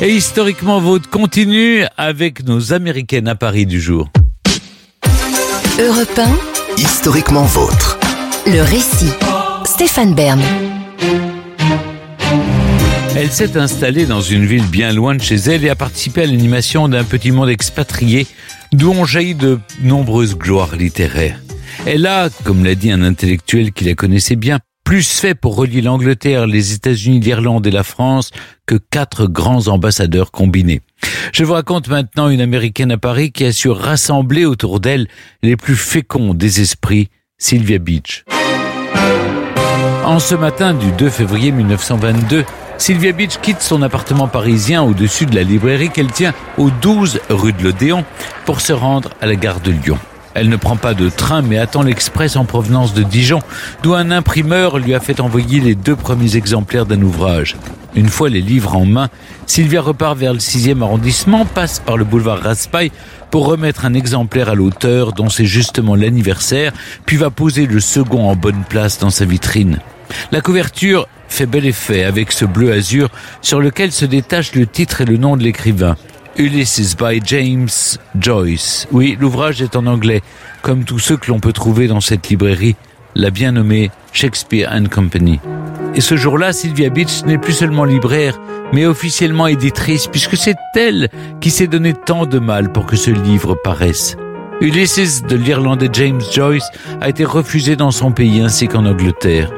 Et historiquement, votre continue avec nos Américaines à Paris du jour. Europe Historiquement vôtre. 1, le récit. Stéphane Bern. Elle s'est installée dans une ville bien loin de chez elle et a participé à l'animation d'un petit monde expatrié d'où ont jailli de nombreuses gloires littéraires. Elle a, comme l'a dit un intellectuel qui la connaissait bien, plus fait pour relier l'Angleterre, les États-Unis, l'Irlande et la France que quatre grands ambassadeurs combinés. Je vous raconte maintenant une américaine à Paris qui a su rassembler autour d'elle les plus féconds des esprits, Sylvia Beach. En ce matin du 2 février 1922, Sylvia Beach quitte son appartement parisien au-dessus de la librairie qu'elle tient au 12 rue de l'Odéon pour se rendre à la gare de Lyon. Elle ne prend pas de train mais attend l'express en provenance de Dijon, d'où un imprimeur lui a fait envoyer les deux premiers exemplaires d'un ouvrage. Une fois les livres en main, Sylvia repart vers le 6e arrondissement, passe par le boulevard Raspail pour remettre un exemplaire à l'auteur dont c'est justement l'anniversaire, puis va poser le second en bonne place dans sa vitrine. La couverture fait bel effet avec ce bleu azur sur lequel se détache le titre et le nom de l'écrivain. Ulysses by James Joyce. Oui, l'ouvrage est en anglais, comme tous ceux que l'on peut trouver dans cette librairie, la bien nommée Shakespeare and Company. Et ce jour-là, Sylvia Beach n'est plus seulement libraire, mais officiellement éditrice, puisque c'est elle qui s'est donné tant de mal pour que ce livre paraisse. Ulysses de l'Irlandais James Joyce a été refusé dans son pays ainsi qu'en Angleterre.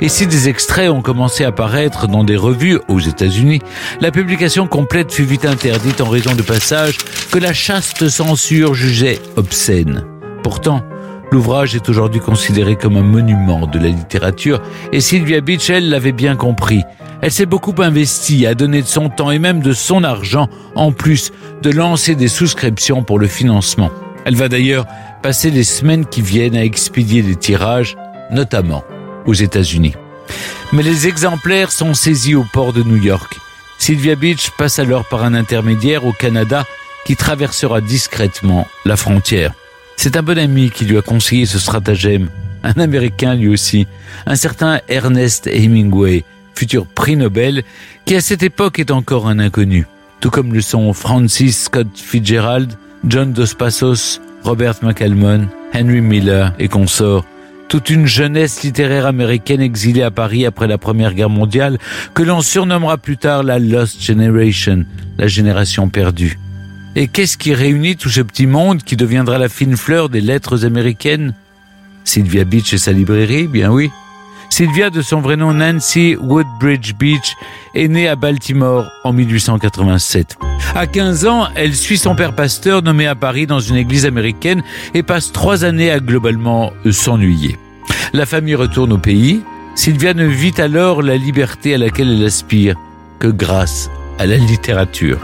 Et si des extraits ont commencé à apparaître dans des revues aux États-Unis, la publication complète fut vite interdite en raison de passages que la chaste censure jugeait obscènes. Pourtant, l'ouvrage est aujourd'hui considéré comme un monument de la littérature et Sylvia Beach, l'avait bien compris. Elle s'est beaucoup investie, a donné de son temps et même de son argent, en plus de lancer des souscriptions pour le financement. Elle va d'ailleurs passer les semaines qui viennent à expédier les tirages, notamment aux États-Unis. Mais les exemplaires sont saisis au port de New York. Sylvia Beach passe alors par un intermédiaire au Canada qui traversera discrètement la frontière. C'est un bon ami qui lui a conseillé ce stratagème, un Américain lui aussi, un certain Ernest Hemingway, futur prix Nobel, qui à cette époque est encore un inconnu, tout comme le sont Francis Scott Fitzgerald, John Dos Passos, Robert McCalmon, Henry Miller et consorts, toute une jeunesse littéraire américaine exilée à Paris après la Première Guerre mondiale, que l'on surnommera plus tard la Lost Generation, la génération perdue. Et qu'est-ce qui réunit tout ce petit monde qui deviendra la fine fleur des lettres américaines? Sylvia Beach et sa librairie, bien oui. Sylvia, de son vrai nom Nancy Woodbridge Beach, est née à Baltimore en 1887. À 15 ans, elle suit son père pasteur nommé à Paris dans une église américaine et passe trois années à globalement s'ennuyer. La famille retourne au pays. Sylvia ne vit alors la liberté à laquelle elle aspire que grâce à la littérature.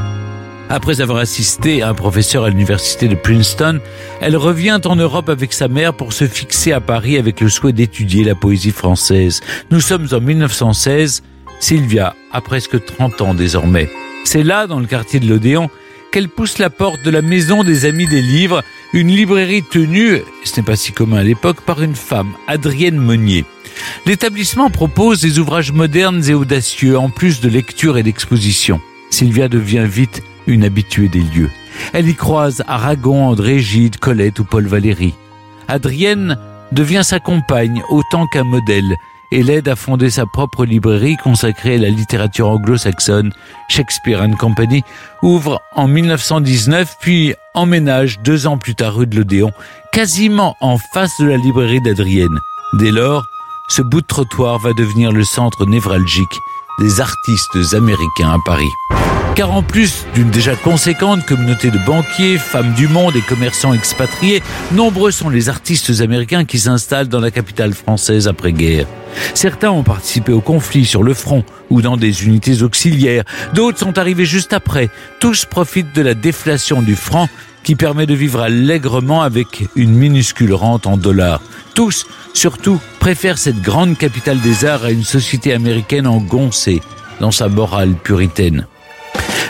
Après avoir assisté à un professeur à l'université de Princeton, elle revient en Europe avec sa mère pour se fixer à Paris avec le souhait d'étudier la poésie française. Nous sommes en 1916. Sylvia a presque 30 ans désormais. C'est là, dans le quartier de l'Odéon, qu'elle pousse la porte de la maison des Amis des Livres, une librairie tenue, ce n'est pas si commun à l'époque, par une femme, Adrienne Meunier. L'établissement propose des ouvrages modernes et audacieux, en plus de lecture et d'exposition. Sylvia devient vite une habituée des lieux. Elle y croise Aragon, André Gide, Colette ou Paul Valéry. Adrienne devient sa compagne autant qu'un modèle et l'aide à fonder sa propre librairie consacrée à la littérature anglo-saxonne. Shakespeare and Company ouvre en 1919 puis emménage deux ans plus tard rue de l'Odéon, quasiment en face de la librairie d'Adrienne. Dès lors, ce bout de trottoir va devenir le centre névralgique des artistes américains à Paris. Car en plus d'une déjà conséquente communauté de banquiers, femmes du monde et commerçants expatriés, nombreux sont les artistes américains qui s'installent dans la capitale française après-guerre. Certains ont participé au conflit sur le front ou dans des unités auxiliaires, d'autres sont arrivés juste après. Tous profitent de la déflation du franc qui permet de vivre allègrement avec une minuscule rente en dollars. Tous, surtout, préfèrent cette grande capitale des arts à une société américaine engoncée dans sa morale puritaine.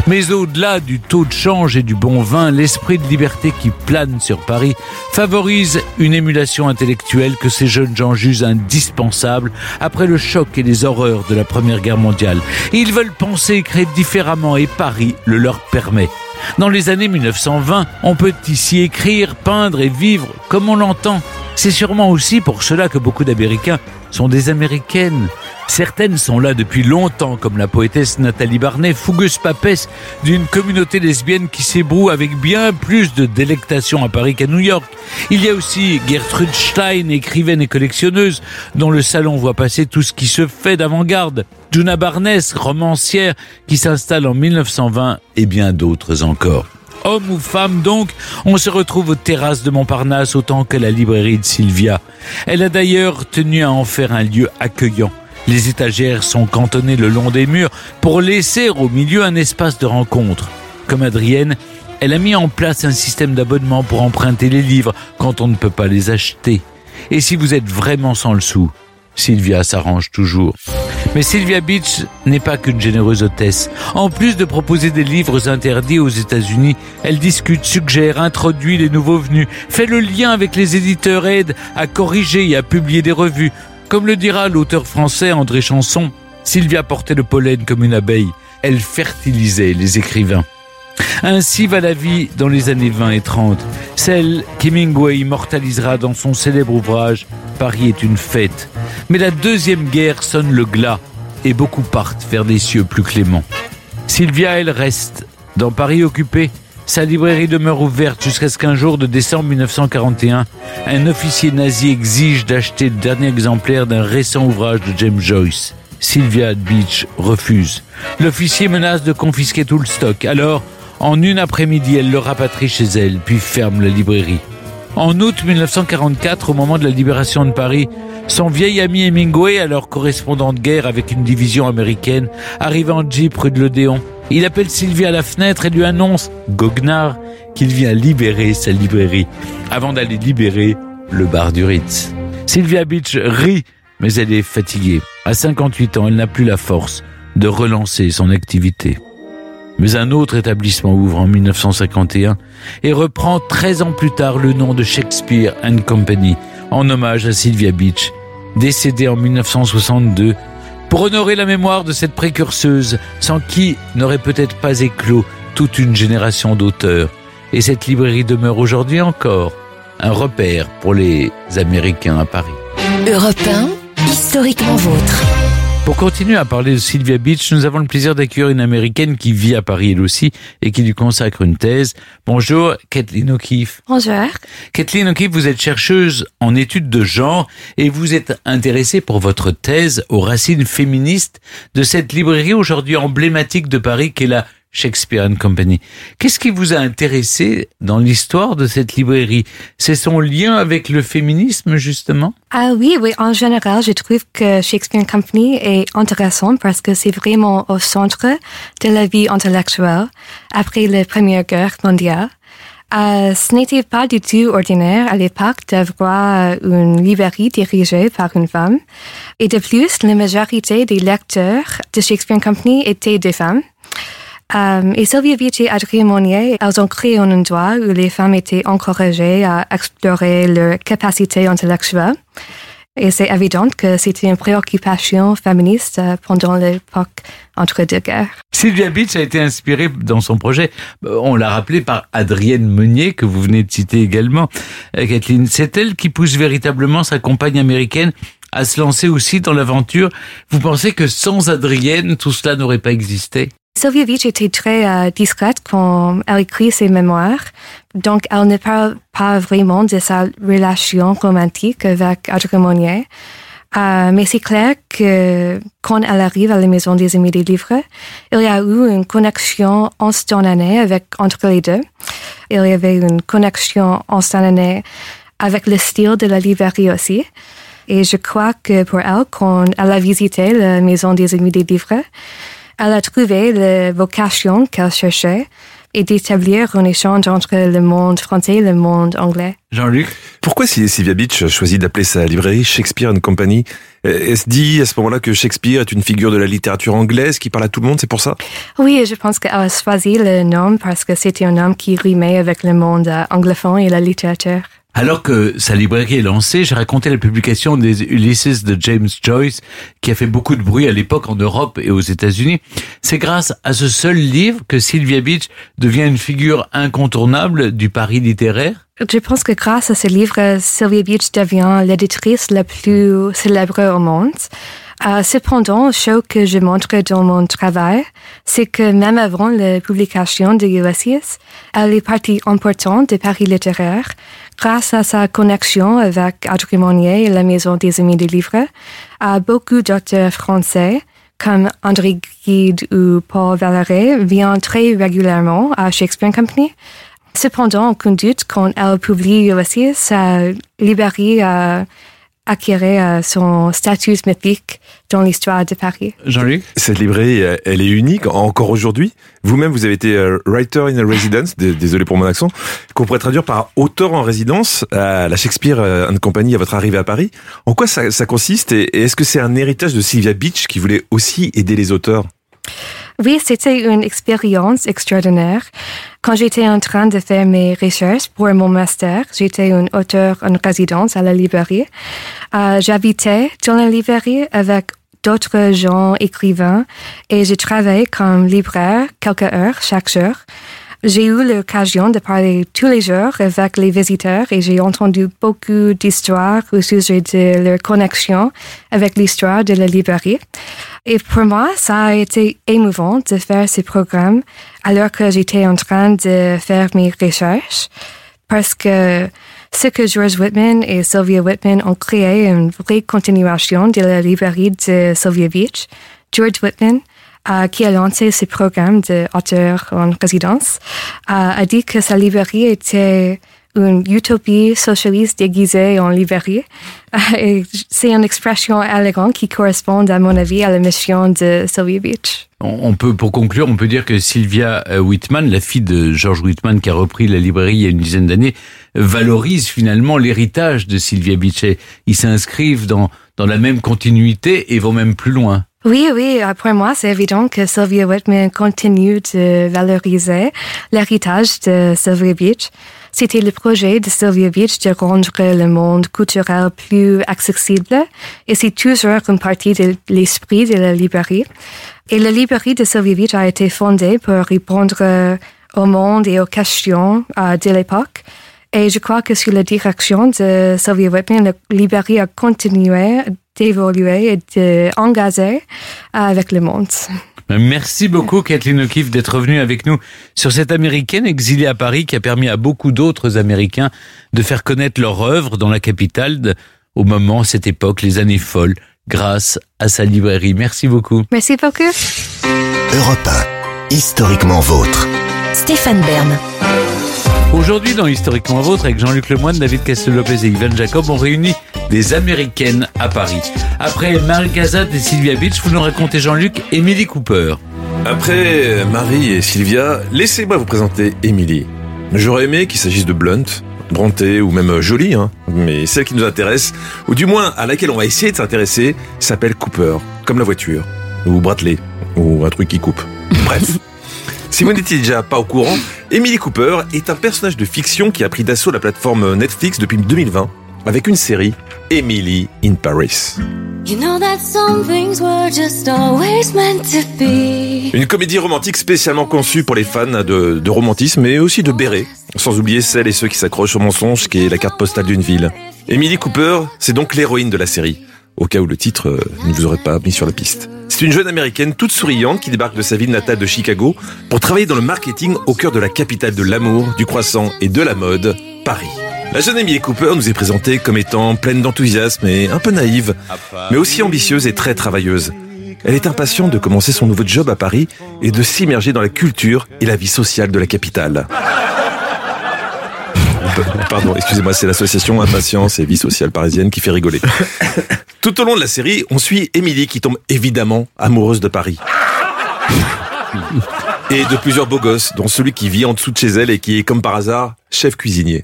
Mais au-delà du taux de change et du bon vin, l'esprit de liberté qui plane sur Paris favorise une émulation intellectuelle que ces jeunes gens jugent indispensable après le choc et les horreurs de la Première Guerre mondiale. Ils veulent penser et créer différemment et Paris le leur permet. Dans les années 1920, on peut ici écrire, peindre et vivre comme on l'entend. C'est sûrement aussi pour cela que beaucoup d'Américains sont des Américaines. Certaines sont là depuis longtemps, comme la poétesse Nathalie Barnet, fougueuse papesse d'une communauté lesbienne qui s'ébroue avec bien plus de délectation à Paris qu'à New York. Il y a aussi Gertrude Stein, écrivaine et collectionneuse, dont le salon voit passer tout ce qui se fait d'avant-garde. Juna Barnes, romancière, qui s'installe en 1920, et bien d'autres encore. Homme ou femme donc, on se retrouve aux terrasses de Montparnasse autant que la librairie de Sylvia. Elle a d'ailleurs tenu à en faire un lieu accueillant. Les étagères sont cantonnées le long des murs pour laisser au milieu un espace de rencontre. Comme Adrienne, elle a mis en place un système d'abonnement pour emprunter les livres quand on ne peut pas les acheter. Et si vous êtes vraiment sans le sou, Sylvia s'arrange toujours. Mais Sylvia Beach n'est pas qu'une généreuse hôtesse. En plus de proposer des livres interdits aux États-Unis, elle discute, suggère, introduit les nouveaux venus, fait le lien avec les éditeurs, aide à corriger et à publier des revues. Comme le dira l'auteur français André Chanson, Sylvia portait le pollen comme une abeille. Elle fertilisait les écrivains. Ainsi va la vie dans les années 20 et 30, celle qu'Hemingway immortalisera dans son célèbre ouvrage Paris est une fête. Mais la deuxième guerre sonne le glas et beaucoup partent vers des cieux plus cléments. Sylvia, elle reste. Dans Paris occupé, sa librairie demeure ouverte jusqu'à ce qu'un jour de décembre 1941, un officier nazi exige d'acheter le dernier exemplaire d'un récent ouvrage de James Joyce. Sylvia Beach refuse. L'officier menace de confisquer tout le stock. Alors, en une après-midi, elle le rapatrie chez elle, puis ferme la librairie. En août 1944, au moment de la libération de Paris, son vieil ami Hemingway, alors correspondant de guerre avec une division américaine, arrive en jeep rue de l'Odéon. Il appelle Sylvie à la fenêtre et lui annonce, goguenard, qu'il vient libérer sa librairie, avant d'aller libérer le bar du Ritz. Sylvia Beach rit, mais elle est fatiguée. À 58 ans, elle n'a plus la force de relancer son activité. Mais un autre établissement ouvre en 1951 et reprend 13 ans plus tard le nom de Shakespeare Company, en hommage à Sylvia Beach, décédée en 1962 pour honorer la mémoire de cette précurseuse sans qui n'aurait peut-être pas éclos toute une génération d'auteurs. Et cette librairie demeure aujourd'hui encore un repère pour les Américains à Paris. Europe 1, historiquement vôtre. Pour continuer à parler de Sylvia Beach, nous avons le plaisir d'accueillir une américaine qui vit à Paris elle aussi et qui lui consacre une thèse. Bonjour, Kathleen O'Keefe. Bonjour. Kathleen O'Keefe, vous êtes chercheuse en études de genre et vous êtes intéressée pour votre thèse aux racines féministes de cette librairie aujourd'hui emblématique de Paris qu'est la Shakespeare and Company. Qu'est-ce qui vous a intéressé dans l'histoire de cette librairie? C'est son lien avec le féminisme, justement? Ah oui, oui, en général, je trouve que Shakespeare and Company est intéressant parce que c'est vraiment au centre de la vie intellectuelle après la Première Guerre mondiale. Euh, ce n'était pas du tout ordinaire à l'époque d'avoir une librairie dirigée par une femme. Et de plus, la majorité des lecteurs de Shakespeare and Company étaient des femmes. Um, et Sylvia Beach et Adrien Monnier, elles ont créé un endroit où les femmes étaient encouragées à explorer leurs capacités intellectuelles. Et c'est évident que c'était une préoccupation féministe euh, pendant l'époque entre deux guerres. Sylvia Beach a été inspirée dans son projet, euh, on l'a rappelé, par Adrienne Meunier, que vous venez de citer également. Euh, Kathleen, c'est elle qui pousse véritablement sa compagne américaine à se lancer aussi dans l'aventure. Vous pensez que sans Adrienne, tout cela n'aurait pas existé? Sylvia Beach était très euh, discrète quand elle écrit ses mémoires, donc elle ne parle pas vraiment de sa relation romantique avec Adrien Monnier. Euh, mais c'est clair que quand elle arrive à la maison des amis des livres, il y a eu une connexion instantanée avec, entre les deux. Il y avait une connexion instantanée avec le style de la librairie aussi. Et je crois que pour elle, quand elle a visité la maison des amis des livres, elle a trouvé la vocation qu'elle cherchait et d'établir un échange entre le monde français et le monde anglais. Jean-Luc? Pourquoi Sylvia Beach choisit d'appeler sa librairie Shakespeare and Company? Elle se dit à ce moment-là que Shakespeare est une figure de la littérature anglaise qui parle à tout le monde, c'est pour ça? Oui, je pense qu'elle a choisi le nom parce que c'était un nom qui rimait avec le monde anglophone et la littérature. Alors que sa librairie est lancée, j'ai raconté la publication des Ulysses de James Joyce, qui a fait beaucoup de bruit à l'époque en Europe et aux États-Unis. C'est grâce à ce seul livre que Sylvia Beach devient une figure incontournable du Paris littéraire. Je pense que grâce à ce livre, Sylvia Beach devient l'éditrice la plus célèbre au monde. Euh, cependant, ce que je montre dans mon travail, c'est que même avant la publication de Ulysses, elle est partie importante de Paris littéraire grâce à sa connexion avec Adrien Monnier et la Maison des Amis des Livres, à beaucoup d'auteurs français, comme André Gide ou Paul Valéry, viennent très régulièrement à Shakespeare Company. Cependant, aucun doute, quand elle publie Ulysses, sa librairie a acquérir euh, son statut mythique dans l'histoire de Paris. Jean-Luc? Cette librairie, elle est unique encore aujourd'hui. Vous-même, vous avez été euh, writer in a residence, désolé pour mon accent, qu'on pourrait traduire par auteur en résidence à la Shakespeare and Company à votre arrivée à Paris. En quoi ça, ça consiste et est-ce que c'est un héritage de Sylvia Beach qui voulait aussi aider les auteurs? Oui, c'était une expérience extraordinaire. Quand j'étais en train de faire mes recherches pour mon master, j'étais un auteur en résidence à la librairie. Euh, J'habitais dans la librairie avec d'autres gens écrivains et je travaillais comme libraire quelques heures chaque jour. J'ai eu l'occasion de parler tous les jours avec les visiteurs et j'ai entendu beaucoup d'histoires au sujet de leur connexion avec l'histoire de la librairie. Et pour moi, ça a été émouvant de faire ce programme alors que j'étais en train de faire mes recherches parce que ce que George Whitman et Sylvia Whitman ont créé une vraie continuation de la librairie de Sylvia Beach. George Whitman, qui a lancé ce programme d'auteur en résidence, a dit que sa librairie était une utopie socialiste déguisée en librairie. C'est une expression élégante qui correspond, à mon avis, à la mission de Sylvia Beach. On peut, pour conclure, on peut dire que Sylvia euh, Whitman, la fille de George Whitman qui a repris la librairie il y a une dizaine d'années, valorise finalement l'héritage de Sylvia Beach. Et ils s'inscrivent dans, dans la même continuité et vont même plus loin. Oui, oui, pour moi, c'est évident que Sylvia Whitman continue de valoriser l'héritage de Sylvia Beach. C'était le projet de Sylvia Beach de rendre le monde culturel plus accessible et c'est toujours une partie de l'esprit de la librairie. Et la librairie de Sylvia Beach a été fondée pour répondre au monde et aux questions de l'époque. Et je crois que sous la direction de Sylvia Whitman, la librairie a continué d'évoluer et d'engager avec le monde. Merci beaucoup Kathleen O'Keefe d'être venue avec nous sur cette américaine exilée à Paris qui a permis à beaucoup d'autres Américains de faire connaître leur œuvre dans la capitale de- au moment, à cette époque, les années folles, grâce à sa librairie. Merci beaucoup. Merci beaucoup. Europe 1, historiquement vôtre. Stéphane Bern. Aujourd'hui, dans Historiquement Vôtre, avec Jean-Luc Lemoyne, David Castel-Lopez et Yvan Jacob, on réunit des Américaines à Paris. Après Marie Cassatt et Sylvia Beach, vous nous racontez Jean-Luc, Emily Cooper. Après Marie et Sylvia, laissez-moi vous présenter Emily. J'aurais aimé qu'il s'agisse de Blunt, Bronté ou même Jolie, hein. mais celle qui nous intéresse, ou du moins à laquelle on va essayer de s'intéresser, s'appelle Cooper, comme la voiture, ou Bradley, ou un truc qui coupe. Bref. Si vous n'étiez déjà pas au courant, Emily Cooper est un personnage de fiction qui a pris d'assaut la plateforme Netflix depuis 2020 avec une série Emily in Paris. You know that some things were just always meant to be. Une comédie romantique spécialement conçue pour les fans de, de romantisme mais aussi de béret, sans oublier celles et ceux qui s'accrochent au mensonge qui est la carte postale d'une ville. Emily Cooper, c'est donc l'héroïne de la série, au cas où le titre euh, ne vous aurait pas mis sur la piste. C'est une jeune américaine toute souriante qui débarque de sa ville natale de Chicago pour travailler dans le marketing au cœur de la capitale de l'amour, du croissant et de la mode, Paris. La jeune Emily Cooper nous est présentée comme étant pleine d'enthousiasme et un peu naïve, mais aussi ambitieuse et très travailleuse. Elle est impatiente de commencer son nouveau job à Paris et de s'immerger dans la culture et la vie sociale de la capitale. Pardon, excusez-moi, c'est l'association Impatience et Vie Sociale Parisienne qui fait rigoler. Tout au long de la série, on suit Émilie qui tombe évidemment amoureuse de Paris. Et de plusieurs beaux gosses, dont celui qui vit en dessous de chez elle et qui est, comme par hasard, chef cuisinier.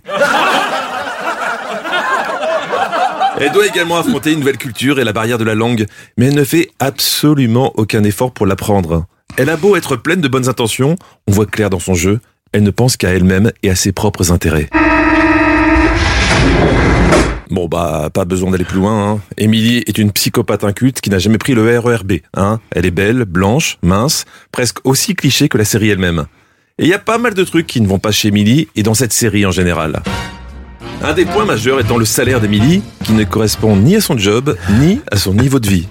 Elle doit également affronter une nouvelle culture et la barrière de la langue, mais elle ne fait absolument aucun effort pour l'apprendre. Elle a beau être pleine de bonnes intentions, on voit clair dans son jeu, elle ne pense qu'à elle-même et à ses propres intérêts. Bon bah, pas besoin d'aller plus loin. Hein. Émilie est une psychopathe inculte qui n'a jamais pris le RERB. Hein. Elle est belle, blanche, mince, presque aussi cliché que la série elle-même. Et il y a pas mal de trucs qui ne vont pas chez Émilie et dans cette série en général. Un des points majeurs étant le salaire d'Émilie, qui ne correspond ni à son job, ni à son niveau de vie.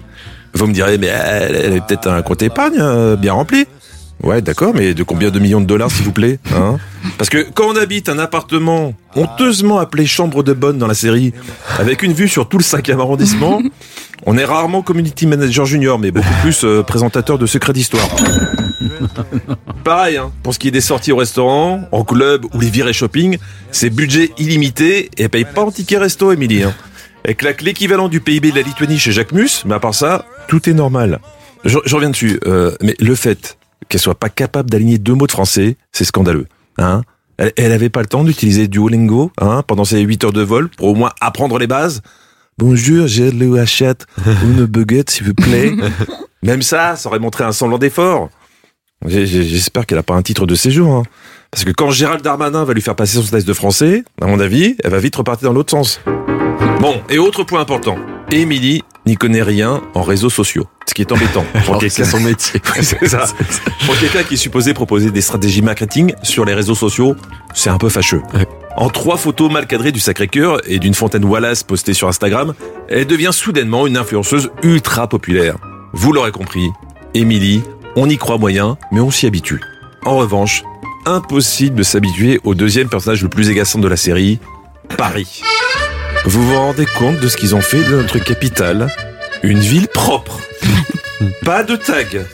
Vous me direz, mais elle, elle peut-être un compte épargne euh, bien rempli. Ouais, d'accord, mais de combien de millions de dollars, s'il vous plaît hein Parce que quand on habite un appartement honteusement appelé chambre de bonne dans la série, avec une vue sur tout le 5e arrondissement, on est rarement community manager junior, mais beaucoup plus euh, présentateur de secrets d'histoire. Pareil, hein, pour ce qui est des sorties au restaurant, en club ou les virées shopping, c'est budget illimité et elle paye pas en ticket resto, Émilie. Hein. Elle claque l'équivalent du PIB de la Lituanie chez Jacques Mus, mais à part ça, tout est normal. Je, je reviens dessus, euh, mais le fait qu'elle soit pas capable d'aligner deux mots de français, c'est scandaleux. Hein elle, elle avait pas le temps d'utiliser Duolingo hein, pendant ses 8 heures de vol pour au moins apprendre les bases. Bonjour, j'ai le hachette, une baguette s'il vous plaît. Même ça, ça aurait montré un semblant d'effort. J'espère qu'elle a pas un titre de séjour. Hein. Parce que quand Gérald Darmanin va lui faire passer son test de français, à mon avis, elle va vite repartir dans l'autre sens. Bon, et autre point important. Émilie n'y connaît rien en réseaux sociaux. Ce qui est embêtant. Alors que c'est son métier. c'est ça. Pour quelqu'un qui est supposé proposer des stratégies marketing sur les réseaux sociaux, c'est un peu fâcheux. En trois photos mal cadrées du Sacré-Cœur et d'une fontaine Wallace postée sur Instagram, elle devient soudainement une influenceuse ultra populaire. Vous l'aurez compris, Émilie, on y croit moyen, mais on s'y habitue. En revanche, impossible de s'habituer au deuxième personnage le plus agaçant de la série, Paris. Vous vous rendez compte de ce qu'ils ont fait de notre capitale? Une ville propre. Pas de tag.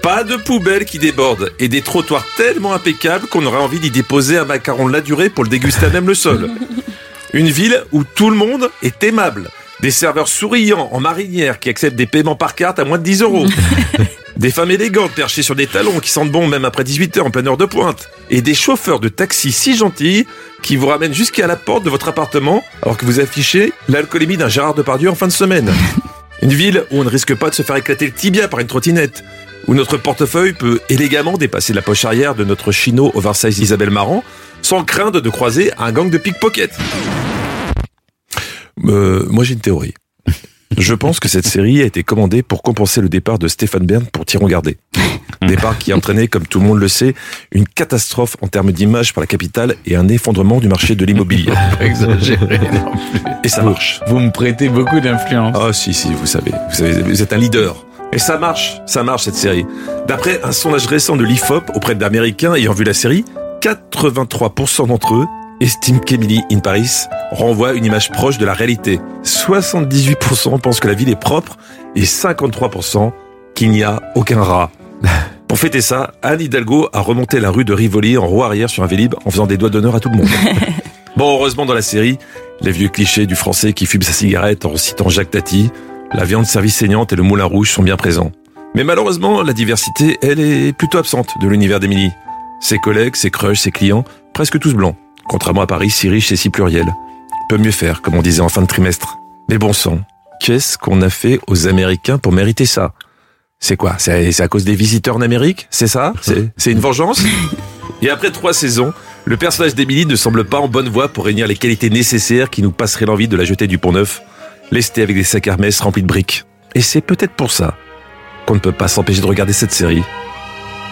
Pas de poubelles qui débordent et des trottoirs tellement impeccables qu'on aurait envie d'y déposer un macaron de la durée pour le déguster à même le sol. Une ville où tout le monde est aimable. Des serveurs souriants en marinière qui acceptent des paiements par carte à moins de 10 euros. Des femmes élégantes perchées sur des talons qui sentent bon même après 18 heures en pleine heure de pointe. Et des chauffeurs de taxi si gentils qui vous ramènent jusqu'à la porte de votre appartement alors que vous affichez l'alcoolémie d'un Gérard Depardieu en fin de semaine. Une ville où on ne risque pas de se faire éclater le tibia par une trottinette. Où notre portefeuille peut élégamment dépasser la poche arrière de notre chino oversize Isabelle Marant sans craindre de croiser un gang de pickpockets. Euh, moi j'ai une théorie. Je pense que cette série a été commandée pour compenser le départ de Stéphane Bern pour Tyron Gardé. Départ qui a entraîné, comme tout le monde le sait, une catastrophe en termes d'image pour la capitale et un effondrement du marché de l'immobilier. Pas exagéré non plus. Et ça marche. Vous me prêtez beaucoup d'influence. Ah si, si, vous savez, vous savez, vous êtes un leader. Et ça marche, ça marche cette série. D'après un sondage récent de l'IFOP auprès d'Américains ayant vu la série, 83% d'entre eux estiment qu'Emily in Paris renvoie une image proche de la réalité. 78% pensent que la ville est propre et 53% qu'il n'y a aucun rat. Pour fêter ça, Anne Hidalgo a remonté la rue de Rivoli en roue arrière sur un Vélib en faisant des doigts d'honneur à tout le monde. Bon, heureusement dans la série, les vieux clichés du français qui fume sa cigarette en citant Jacques Tati, la viande servie saignante et le moulin rouge sont bien présents. Mais malheureusement, la diversité, elle est plutôt absente de l'univers d'Émilie. Ses collègues, ses crushs, ses clients, presque tous blancs. Contrairement à Paris, si riche et si pluriel. Peut mieux faire, comme on disait en fin de trimestre. Mais bon sang, qu'est-ce qu'on a fait aux Américains pour mériter ça? C'est quoi? C'est à cause des visiteurs en Amérique? C'est ça? C'est une vengeance? Et après trois saisons, le personnage d'Emily ne semble pas en bonne voie pour réunir les qualités nécessaires qui nous passeraient l'envie de la jeter du pont neuf, lestée avec des sacs Hermès remplis de briques. Et c'est peut-être pour ça qu'on ne peut pas s'empêcher de regarder cette série.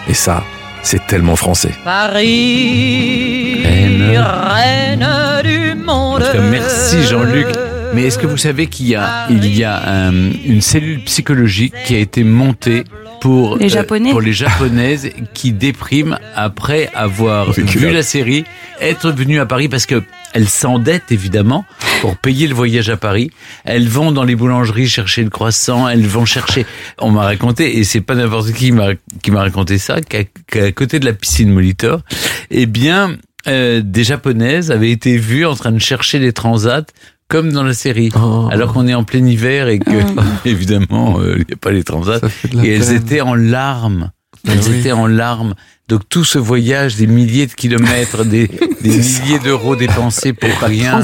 Et ça, c'est tellement français. Paris, reine du monde. En tout cas, merci Jean-Luc. Mais est-ce que vous savez qu'il y a, il y a euh, une cellule psychologique qui a été montée pour Les Japonais. pour les japonaises qui dépriment après avoir vu la série, être venues à Paris parce que elles s'endettent évidemment pour payer le voyage à Paris. Elles vont dans les boulangeries chercher le croissant, elles vont chercher. On m'a raconté et c'est pas n'importe qui qui m'a raconté ça qu'à côté de la piscine Molitor, eh bien euh, des japonaises avaient été vues en train de chercher les transats comme dans la série, Oh. alors qu'on est en plein hiver et que évidemment euh, il n'y a pas les transats et elles étaient en larmes. Elles Ah oui. étaient en larmes. Donc tout ce voyage, des milliers de kilomètres, des, des milliers d'euros dépensés pour rien.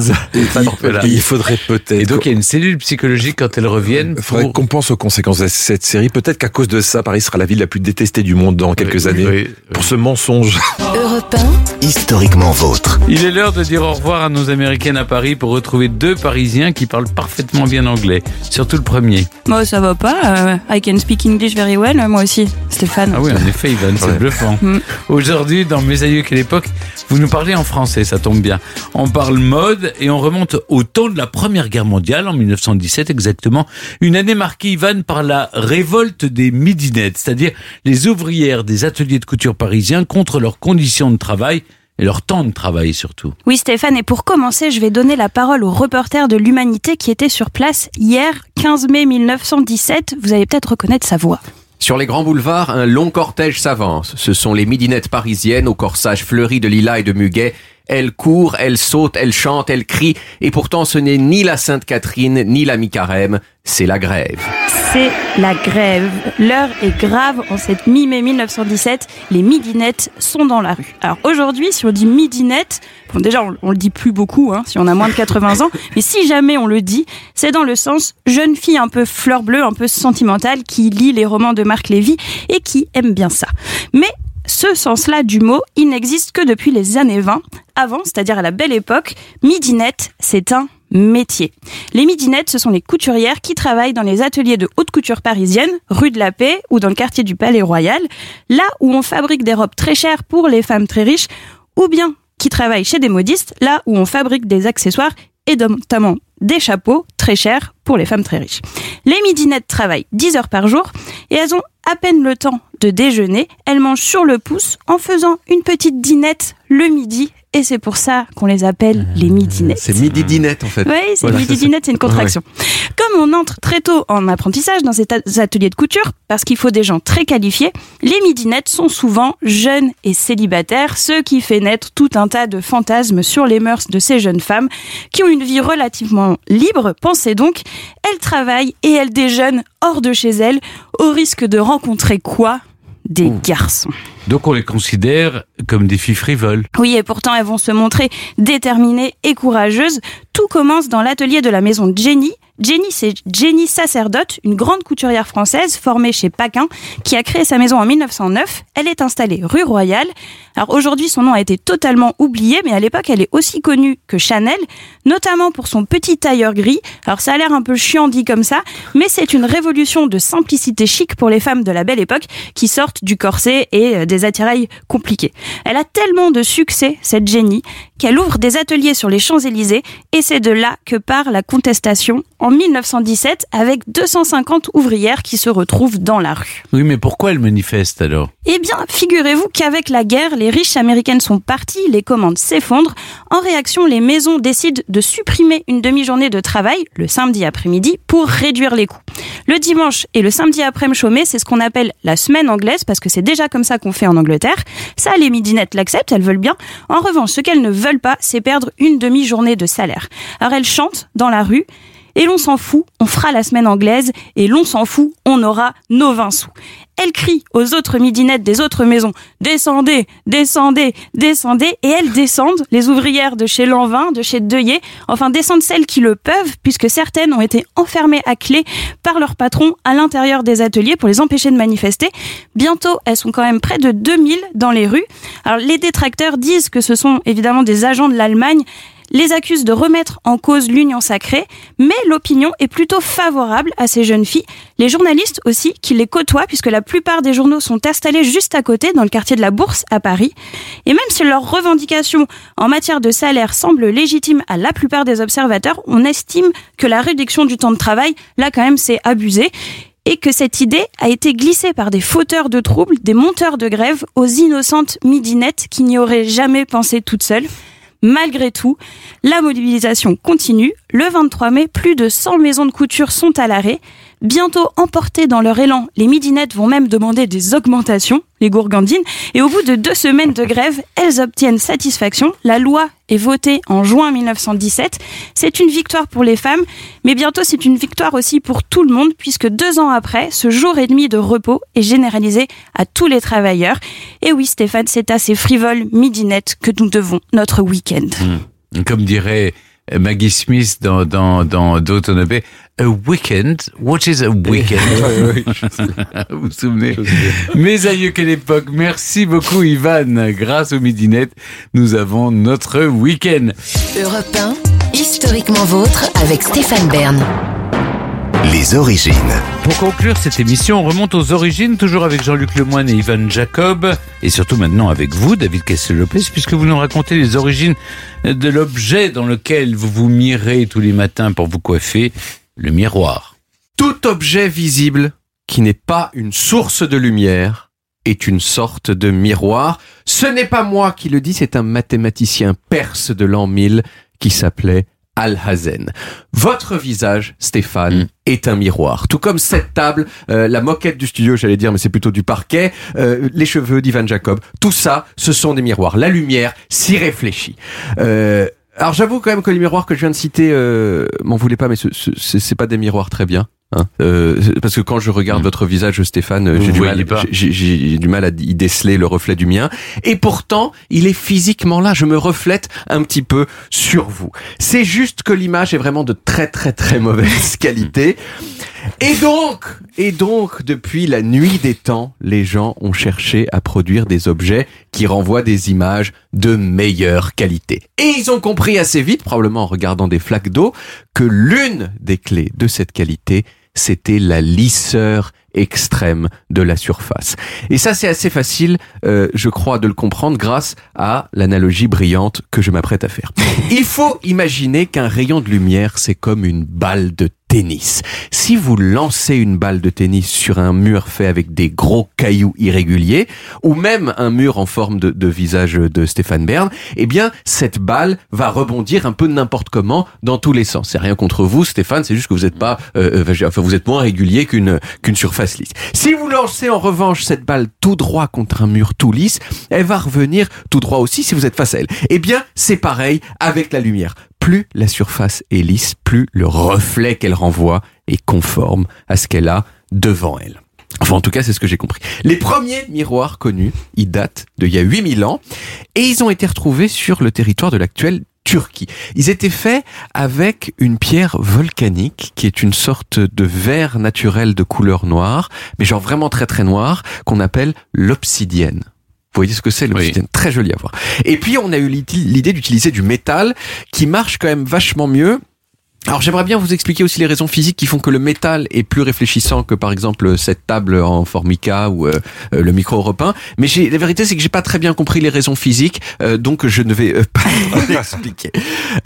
Il faudrait peut-être. Et donc il y a une cellule psychologique quand elles reviennent. Il faudrait pour- qu'on pense aux conséquences de cette série. Peut-être qu'à cause de ça, Paris sera la ville la plus détestée du monde dans quelques Oui, années. oui, Pour ce mensonge. Europe Historiquement vôtre. Il est l'heure de dire au revoir à nos Américaines à Paris pour retrouver deux Parisiens qui parlent parfaitement bien anglais. Surtout le premier. Moi, ça va pas. euh, I can speak English very well. Moi aussi, Stéphane. Ah oui, en effet, Ivan, c'est Ouais. bluffant. Mm. Aujourd'hui, dans Mes aïeux quelle époque, vous nous parlez en français, ça tombe bien. On parle mode et on remonte au temps de la Première Guerre mondiale, en 1917 exactement. Une année marquée, Ivan, par la révolte des midinettes, c'est-à-dire les ouvrières des ateliers de couture parisiens contre leurs conditions de travail et leur temps de travail surtout. Oui, Stéphane, et pour commencer, je vais donner la parole au reporter de l'Humanité qui était sur place hier, 15 mai 1917. Vous allez peut-être reconnaître sa voix. Sur les grands boulevards, un long cortège s'avance. Ce sont les midinettes parisiennes au corsage fleuri de lilas et de muguet. Elles courent, elles sautent, elles chantent, elles crient, et pourtant ce n'est ni la Sainte Catherine, ni la mi-carême, c'est la grève. C'est la grève. L'heure est grave. En cette mi-mai 1917, les midinettes sont dans la rue. Alors aujourd'hui, si on dit midinette, bon déjà on, on le dit plus beaucoup, hein, si on a moins de 80 ans, mais si jamais on le dit, c'est dans le sens jeune fille un peu fleur bleue, un peu sentimentale, qui lit les romans de Marc Lévy et qui aime bien ça. Mais ce sens-là du mot, il n'existe que depuis les années 20. Avant, c'est-à-dire à la belle époque, midinette, c'est un métier. Les midinettes, ce sont les couturières qui travaillent dans les ateliers de haute couture parisienne, rue de la Paix ou dans le quartier du Palais Royal, là où on fabrique des robes très chères pour les femmes très riches, ou bien qui travaillent chez des modistes, là où on fabrique des accessoires et notamment des chapeaux très chers pour les femmes très riches. Les midinettes travaillent 10 heures par jour et elles ont à peine le temps de déjeuner. Elles mangent sur le pouce en faisant une petite dînette le midi et c'est pour ça qu'on les appelle les midinettes. C'est midi dinette en fait. Oui, c'est Voilà, midi c'est dinette, une contraction. Comme on entre très tôt en apprentissage dans ces ateliers de couture, parce qu'il faut des gens très qualifiés, les midinettes sont souvent jeunes et célibataires, ce qui fait naître tout un tas de fantasmes sur les mœurs de ces jeunes femmes qui ont une vie relativement libre. Pensez donc, elles travaillent et elles déjeunent hors de chez elles, au risque de rencontrer quoi? Des garçons. Donc on les considère comme des filles frivoles. Oui, et pourtant elles vont se montrer déterminées et courageuses. Tout commence dans l'atelier de la maison de Jenny. Jenny, c'est Jenny Sacerdote, une grande couturière française formée chez Paquin, qui a créé sa maison en 1909. Elle est installée rue Royale. Alors aujourd'hui, son nom a été totalement oublié, mais à l'époque, elle est aussi connue que Chanel, notamment pour son petit tailleur gris. Alors ça a l'air un peu chiant dit comme ça, mais c'est une révolution de simplicité chic pour les femmes de la belle époque qui sortent du corset et euh, des attirails compliqués. Elle a tellement de succès, cette Jenny, qu'elle ouvre des ateliers sur les Champs-Élysées et c'est de là que part la contestation en 1917 avec 250 ouvrières qui se retrouvent dans la rue. Oui, mais pourquoi elle manifeste alors? Eh bien, figurez-vous qu'avec la guerre, les riches américaines sont partis, les commandes s'effondrent. En réaction, les maisons décident de supprimer une demi-journée de travail, le samedi après-midi, pour réduire les coûts. Le dimanche et le samedi après-midi chômé, c'est ce qu'on appelle la semaine anglaise, parce que c'est déjà comme ça qu'on fait en Angleterre. Ça, les midinettes l'acceptent, elles veulent bien. En revanche, ce qu'elles ne veulent pas, c'est perdre une demi-journée de salaire. Alors elles chantent dans la rue, et l'on s'en fout, on fera la semaine anglaise, et l'on s'en fout, on aura nos 20 sous. Elle crie aux autres midinettes des autres maisons Descendez, descendez, descendez et elles descendent, les ouvrières de chez Lanvin, de chez Deuillet, enfin descendent celles qui le peuvent, puisque certaines ont été enfermées à clé par leur patron à l'intérieur des ateliers pour les empêcher de manifester. Bientôt, elles sont quand même près de 2000 dans les rues. Alors les détracteurs disent que ce sont évidemment des agents de l'Allemagne les accusent de remettre en cause l'union sacrée, mais l'opinion est plutôt favorable à ces jeunes filles. Les journalistes aussi, qui les côtoient, puisque la plupart des journaux sont installés juste à côté, dans le quartier de la Bourse, à Paris. Et même si leurs revendications en matière de salaire semblent légitimes à la plupart des observateurs, on estime que la réduction du temps de travail, là quand même, c'est abusé et que cette idée a été glissée par des fauteurs de troubles, des monteurs de grève, aux innocentes midinettes qui n'y auraient jamais pensé toutes seules. Malgré tout, la mobilisation continue. Le 23 mai, plus de 100 maisons de couture sont à l'arrêt. Bientôt emportées dans leur élan, les midinettes vont même demander des augmentations, les gourgandines, et au bout de deux semaines de grève, elles obtiennent satisfaction. La loi est votée en juin 1917. C'est une victoire pour les femmes, mais bientôt c'est une victoire aussi pour tout le monde, puisque deux ans après, ce jour et demi de repos est généralisé à tous les travailleurs. Et oui, Stéphane, c'est à ces frivoles midinettes que nous devons notre week-end. Mmh. Comme dirait Maggie Smith dans dans dans Downton Abbey, a weekend? What is a weekend? Vous vous souvenez? Mes aïeux, quelle époque Merci beaucoup, Ivan. Grâce aux midinettes, nous avons notre week-end. Europe 1, historiquement vôtre avec Stéphane Bern. Les origines. Pour conclure cette émission, on remonte aux origines, toujours avec Jean-Luc Lemoyne et Ivan Jacob, et surtout maintenant avec vous, David Kessel-Lopez, puisque vous nous racontez les origines de l'objet dans lequel vous vous mirez tous les matins pour vous coiffer, le miroir. Tout objet visible qui n'est pas une source de lumière est une sorte de miroir. Ce n'est pas moi qui le dis, c'est un mathématicien perse de l'an 1000 qui s'appelait Alhazen. Votre visage, Stéphane, Mm. est un miroir. Tout comme cette table, euh, la moquette du studio, j'allais dire, mais c'est plutôt du parquet, euh, les cheveux d'Ivan Jacob, tout ça, ce sont des miroirs. La lumière s'y réfléchit. Euh, alors j'avoue quand même que les miroirs que je viens de citer, euh, m'en voulez pas, mais ce, ce- c'est c'est pas des miroirs très bien. Hein Euh, parce que quand je regarde votre visage, Stéphane, j'ai du, mal- du mal à y déceler le reflet du mien. Et pourtant, il est physiquement là. Je me reflète un petit peu sur vous. C'est juste que l'image est vraiment de très très très mauvaise qualité. Et donc, et donc, depuis la nuit des temps, les gens ont cherché à produire des objets qui renvoient des images de meilleure qualité. Et ils ont compris assez vite, probablement en regardant des flaques d'eau, que l'une des clés de cette qualité, c'était la lisseur extrême de la surface. Et ça, c'est assez facile, euh, je crois, de le comprendre grâce à l'analogie brillante que je m'apprête à faire. Il faut imaginer qu'un rayon de lumière, c'est comme une balle de Si vous lancez une balle de tennis sur un mur fait avec des gros cailloux irréguliers, ou même un mur en forme de, de visage de Stéphane Bern, eh bien, cette balle va rebondir un peu n'importe comment dans tous les sens. C'est rien contre vous, Stéphane, c'est juste que vous êtes pas, euh, euh, enfin, vous êtes moins régulier qu'une qu'une surface lisse. Si vous lancez en revanche cette balle tout droit contre un mur tout lisse, elle va revenir tout droit aussi si vous êtes face à elle. Eh bien, c'est pareil avec la lumière. Plus la surface est lisse, plus le reflet qu'elle renvoie est conforme à ce qu'elle a devant elle. Enfin, en tout cas, c'est ce que j'ai compris. Les premiers miroirs connus, ils datent d'il y a 8000 ans, et ils ont été retrouvés sur le territoire de l'actuelle Turquie. Ils étaient faits avec une pierre volcanique qui est une sorte de verre naturel de couleur noire, mais genre vraiment très très noir, qu'on appelle l'obsidienne. Vous voyez ce que c'est l'obsidienne Très joli à voir. Et puis on a eu l'idée d'utiliser du métal qui marche quand même vachement mieux alors j'aimerais bien vous expliquer aussi les raisons physiques qui font que le métal est plus réfléchissant que par exemple cette table en formica ou euh, euh, le micro européen. Mais j'ai, la vérité c'est que j'ai pas très bien compris les raisons physiques, euh, donc je ne vais pas l'expliquer.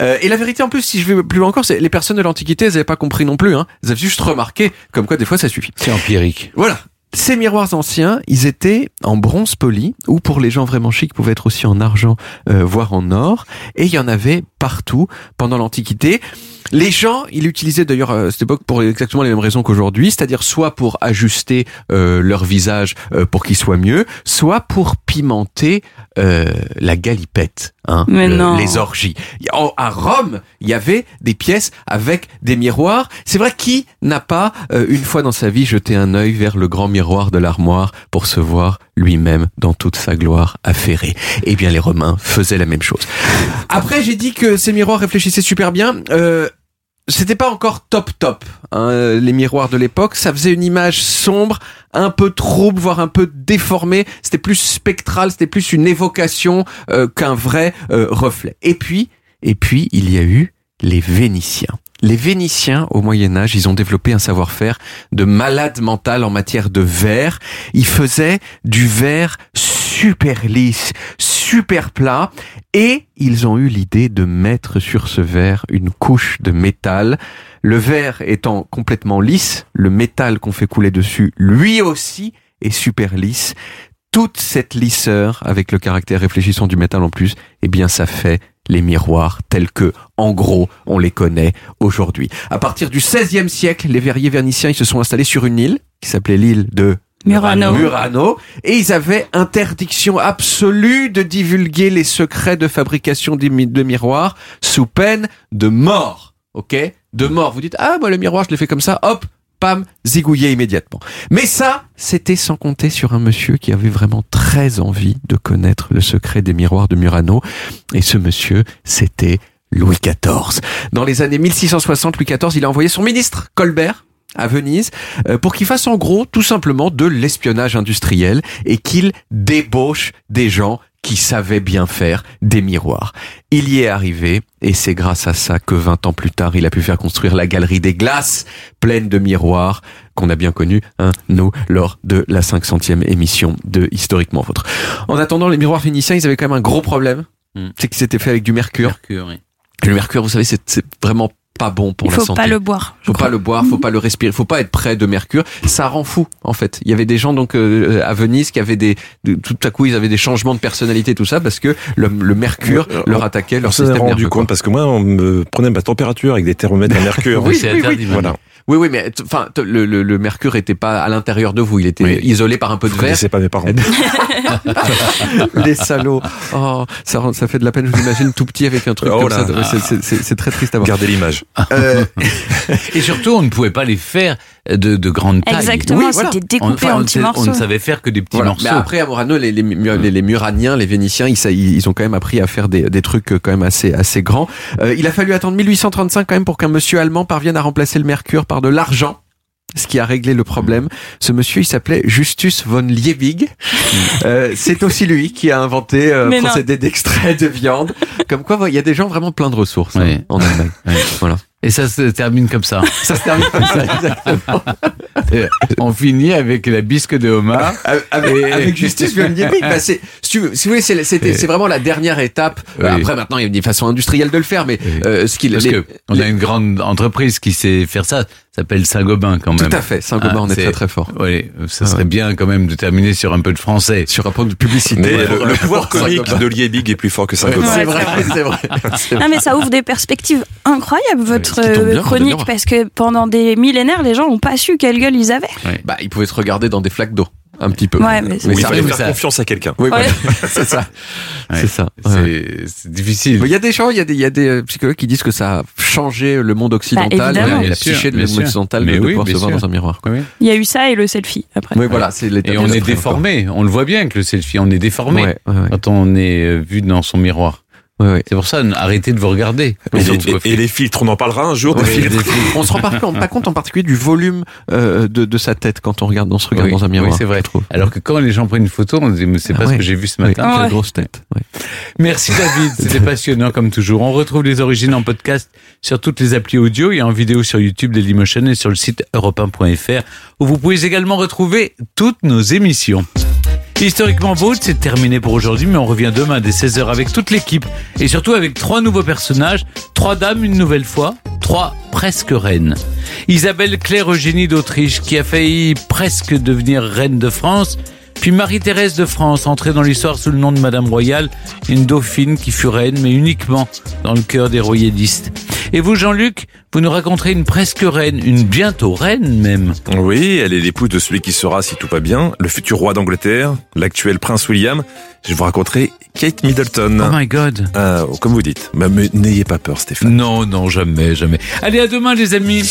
et la vérité en plus, si je vais plus loin encore, c'est les personnes de l'Antiquité, elles n'avaient pas compris non plus. Hein. Elles avaient juste remarqué comme quoi des fois ça suffit. C'est empirique. Voilà. Ces miroirs anciens, ils étaient en bronze poli, ou pour les gens vraiment chics, pouvaient être aussi en argent, voire en or, et il y en avait partout pendant l'Antiquité. Les gens, ils l'utilisaient d'ailleurs à cette époque pour exactement les mêmes raisons qu'aujourd'hui, c'est-à-dire soit pour ajuster euh, leur visage euh, pour qu'il soit mieux, soit pour pimenter euh, la galipette, hein, Mais le- non. les orgies. En- à Rome, il y avait des pièces avec des miroirs. C'est vrai, qui n'a pas euh, une fois dans sa vie jeté un œil vers le grand miroir de l'armoire pour se voir lui-même dans toute sa gloire affairée. Eh bien, les Romains faisaient la même chose. Après, j'ai dit que ces miroirs réfléchissaient super bien. Euh, c'était pas encore top top hein, les miroirs de l'époque. Ça faisait une image sombre un peu trouble voire un peu déformée. C'était plus spectral c'était plus une évocation euh, qu'un vrai euh, reflet. Et puis et puis il y a eu les Vénitiens les Vénitiens, au Moyen Âge, ils ont développé un savoir-faire de malade mental en matière de verre. Ils faisaient du verre super lisse, super plat, et ils ont eu l'idée de mettre sur ce verre une couche de métal. Le verre étant complètement lisse, le métal qu'on fait couler dessus, lui aussi, est super lisse. Toute cette lisseur, avec le caractère réfléchissant du métal en plus, eh bien, ça fait les miroirs tels que, en gros, on les connaît aujourd'hui. À partir du XVIe siècle, les verriers verniciens, ils se sont installés sur une île qui s'appelait l'île de Murano. Murano. Et ils avaient interdiction absolue de divulguer les secrets de fabrication mi- de miroirs sous peine de mort. Ok? De mort. Vous dites, ah, moi, le miroir, je l'ai fait comme ça. Hop, pam, immédiatement. Mais ça, c'était sans compter sur un monsieur qui avait vraiment très envie de connaître le secret des miroirs de Murano. Et ce monsieur, c'était Louis XIV. Dans les années 1660, Louis XIV, il a envoyé son ministre, Colbert, à Venise, euh, pour qu'il fasse en gros tout simplement de l'espionnage industriel et qu'il débauche des gens qui savaient bien faire des miroirs. Il y est arrivé et c'est grâce à ça que 20 ans plus tard, il a pu faire construire la galerie des glaces pleine de miroirs qu'on a bien connu, hein, nous, lors de la 500e émission de Historiquement Votre. En attendant, les miroirs vénitiens, ils avaient quand même un gros problème. C'est qu'ils étaient faits avec du mercure. Mercure, oui. Le mercure, vous savez, c'est vraiment pas bon pour Il la faut santé. pas le boire. Faut pas le boire, faut pas le respirer, faut pas être près de mercure. Ça rend fou, en fait. Il y avait des gens donc euh, à Venise qui avaient des, de- tout à coup ils avaient des changements de personnalité, tout ça, parce que le, le mercure leur on- attaquait On leur système rendu nerveux. compte parce que moi, on me prenait ma température avec des thermomètres à mercure. Oui, oui, oui. Voilà. Oui, oui, mais enfin, le, le, le mercure était pas à l'intérieur de vous, il était isolé par un peu de Je verre. connaissais pas mes parents. Les salauds. Oh, ça, rend- ça fait de la peine. Je vous imagine tout petit avec un truc Oh comme là. ça. C'est- c'est- C'est c'est très triste à voir. Gardez l'image. Euh, Et surtout, on ne pouvait pas les faire de, de grande taille. Exactement, Oui, voilà. c'était découpé On- enfin, en on petits ne- morceaux. On ne savait faire que des petits Voilà. morceaux. Mais après, à Murano, les, les, Mu- les, les Muraniens, les Vénitiens, ils, ils ont quand même appris à faire des, des trucs euh, quand même assez, assez grands. Euh, il a fallu attendre 1835 quand même pour qu'un monsieur allemand parvienne à remplacer le mercure par de l'argent. Ce qui a réglé le problème. Ce monsieur, il s'appelait Justus von Liebig. Euh, c'est aussi lui qui a inventé euh, procédé d'extrait de viande. Comme quoi, il y a des gens vraiment plein de ressources hein, Oui. en Allemagne. Voilà. Et ça se termine comme ça. Ça se termine comme ça, exactement. on finit avec la bisque de homard. Avec, Et- avec Justus von Liebig, bah c'est, si tu veux- si vous voulez, c'est, c'était- Et- c'est vraiment la dernière étape. Oui. Après, maintenant, il y a des façons industrielles de le faire, mais euh, ce qu'il Parce les- que on a une grande entreprise qui sait faire ça. Ça s'appelle Saint-Gobain quand même. Tout à fait. Saint-Gobain, on est c'est- très très fort. Oui, ça serait bien quand même de terminer sur un peu de français. Sur un point de publicité. Mais le, le pouvoir comique Saint-Gobain. de Liebig est plus fort que. Ouais, c'est vrai, c'est vrai. C'est Non mais ça ouvre des perspectives incroyables votre bien, chronique parce que pendant des millénaires les gens n'ont pas su quelle gueule ils avaient. Bah, ils pouvaient se regarder dans des flaques d'eau. Un petit peu. Ouais, mais Oui, il ça arrive, faire ça- confiance à quelqu'un. Oui, voilà. c'est ça. Ouais. C'est ça. C'est Ouais. c'est difficile. Mais Il y a des gens, il y a des, il y a des euh, psychologues qui disent que ça a changé le monde occidental et Bien la psyché de bien monde occidental Mais de, oui, pouvoir se voir dans un miroir. Il y a eu ça et le selfie après. Oui, voilà, Et on est déformé. On le voit bien que le selfie, on est déformé quand on est euh, vu dans son miroir. C'est pour ça, arrêtez de vous regarder. Et les, et- et les filtres, on en parlera un jour des Oui, filtres. des filtres. On se rend pas, pas compte en particulier du volume euh, de, de sa tête quand on regarde, on se regarde Oui, dans un miroir. oui, c'est vrai. je trouve. Alors que quand les gens prennent une photo, on se dit, mais c'est pas Ah ce ouais. que j'ai vu ce Oui, matin. quelle grosse tête. Merci David, c'était passionnant comme toujours. On retrouve les origines en podcast sur toutes les applis audio et en vidéo sur YouTube Dailymotion et sur le site europe1.fr où vous pouvez également retrouver toutes nos émissions. Historiquement Vôtre, c'est terminé pour aujourd'hui, mais on revient demain dès 16h avec toute l'équipe et surtout avec trois nouveaux personnages, trois dames une nouvelle fois, trois presque reines. Isabelle Claire Eugénie d'Autriche qui a failli presque devenir reine de France, puis Marie-Thérèse de France, entrée dans l'histoire sous le nom de Madame Royale, une dauphine qui fut reine, mais uniquement dans le cœur des royalistes. Et vous, Jean-Luc, vous nous raconterez une presque reine, une bientôt reine même. Oui, elle est l'épouse de celui qui sera, si tout va bien, le futur roi d'Angleterre, l'actuel prince William. Je vous raconterai Kate Middleton. Oh my God. Ah, comme vous dites. Mais, mais n'ayez pas peur, Stéphane. Non, non, jamais, jamais. Allez, à demain, les amis.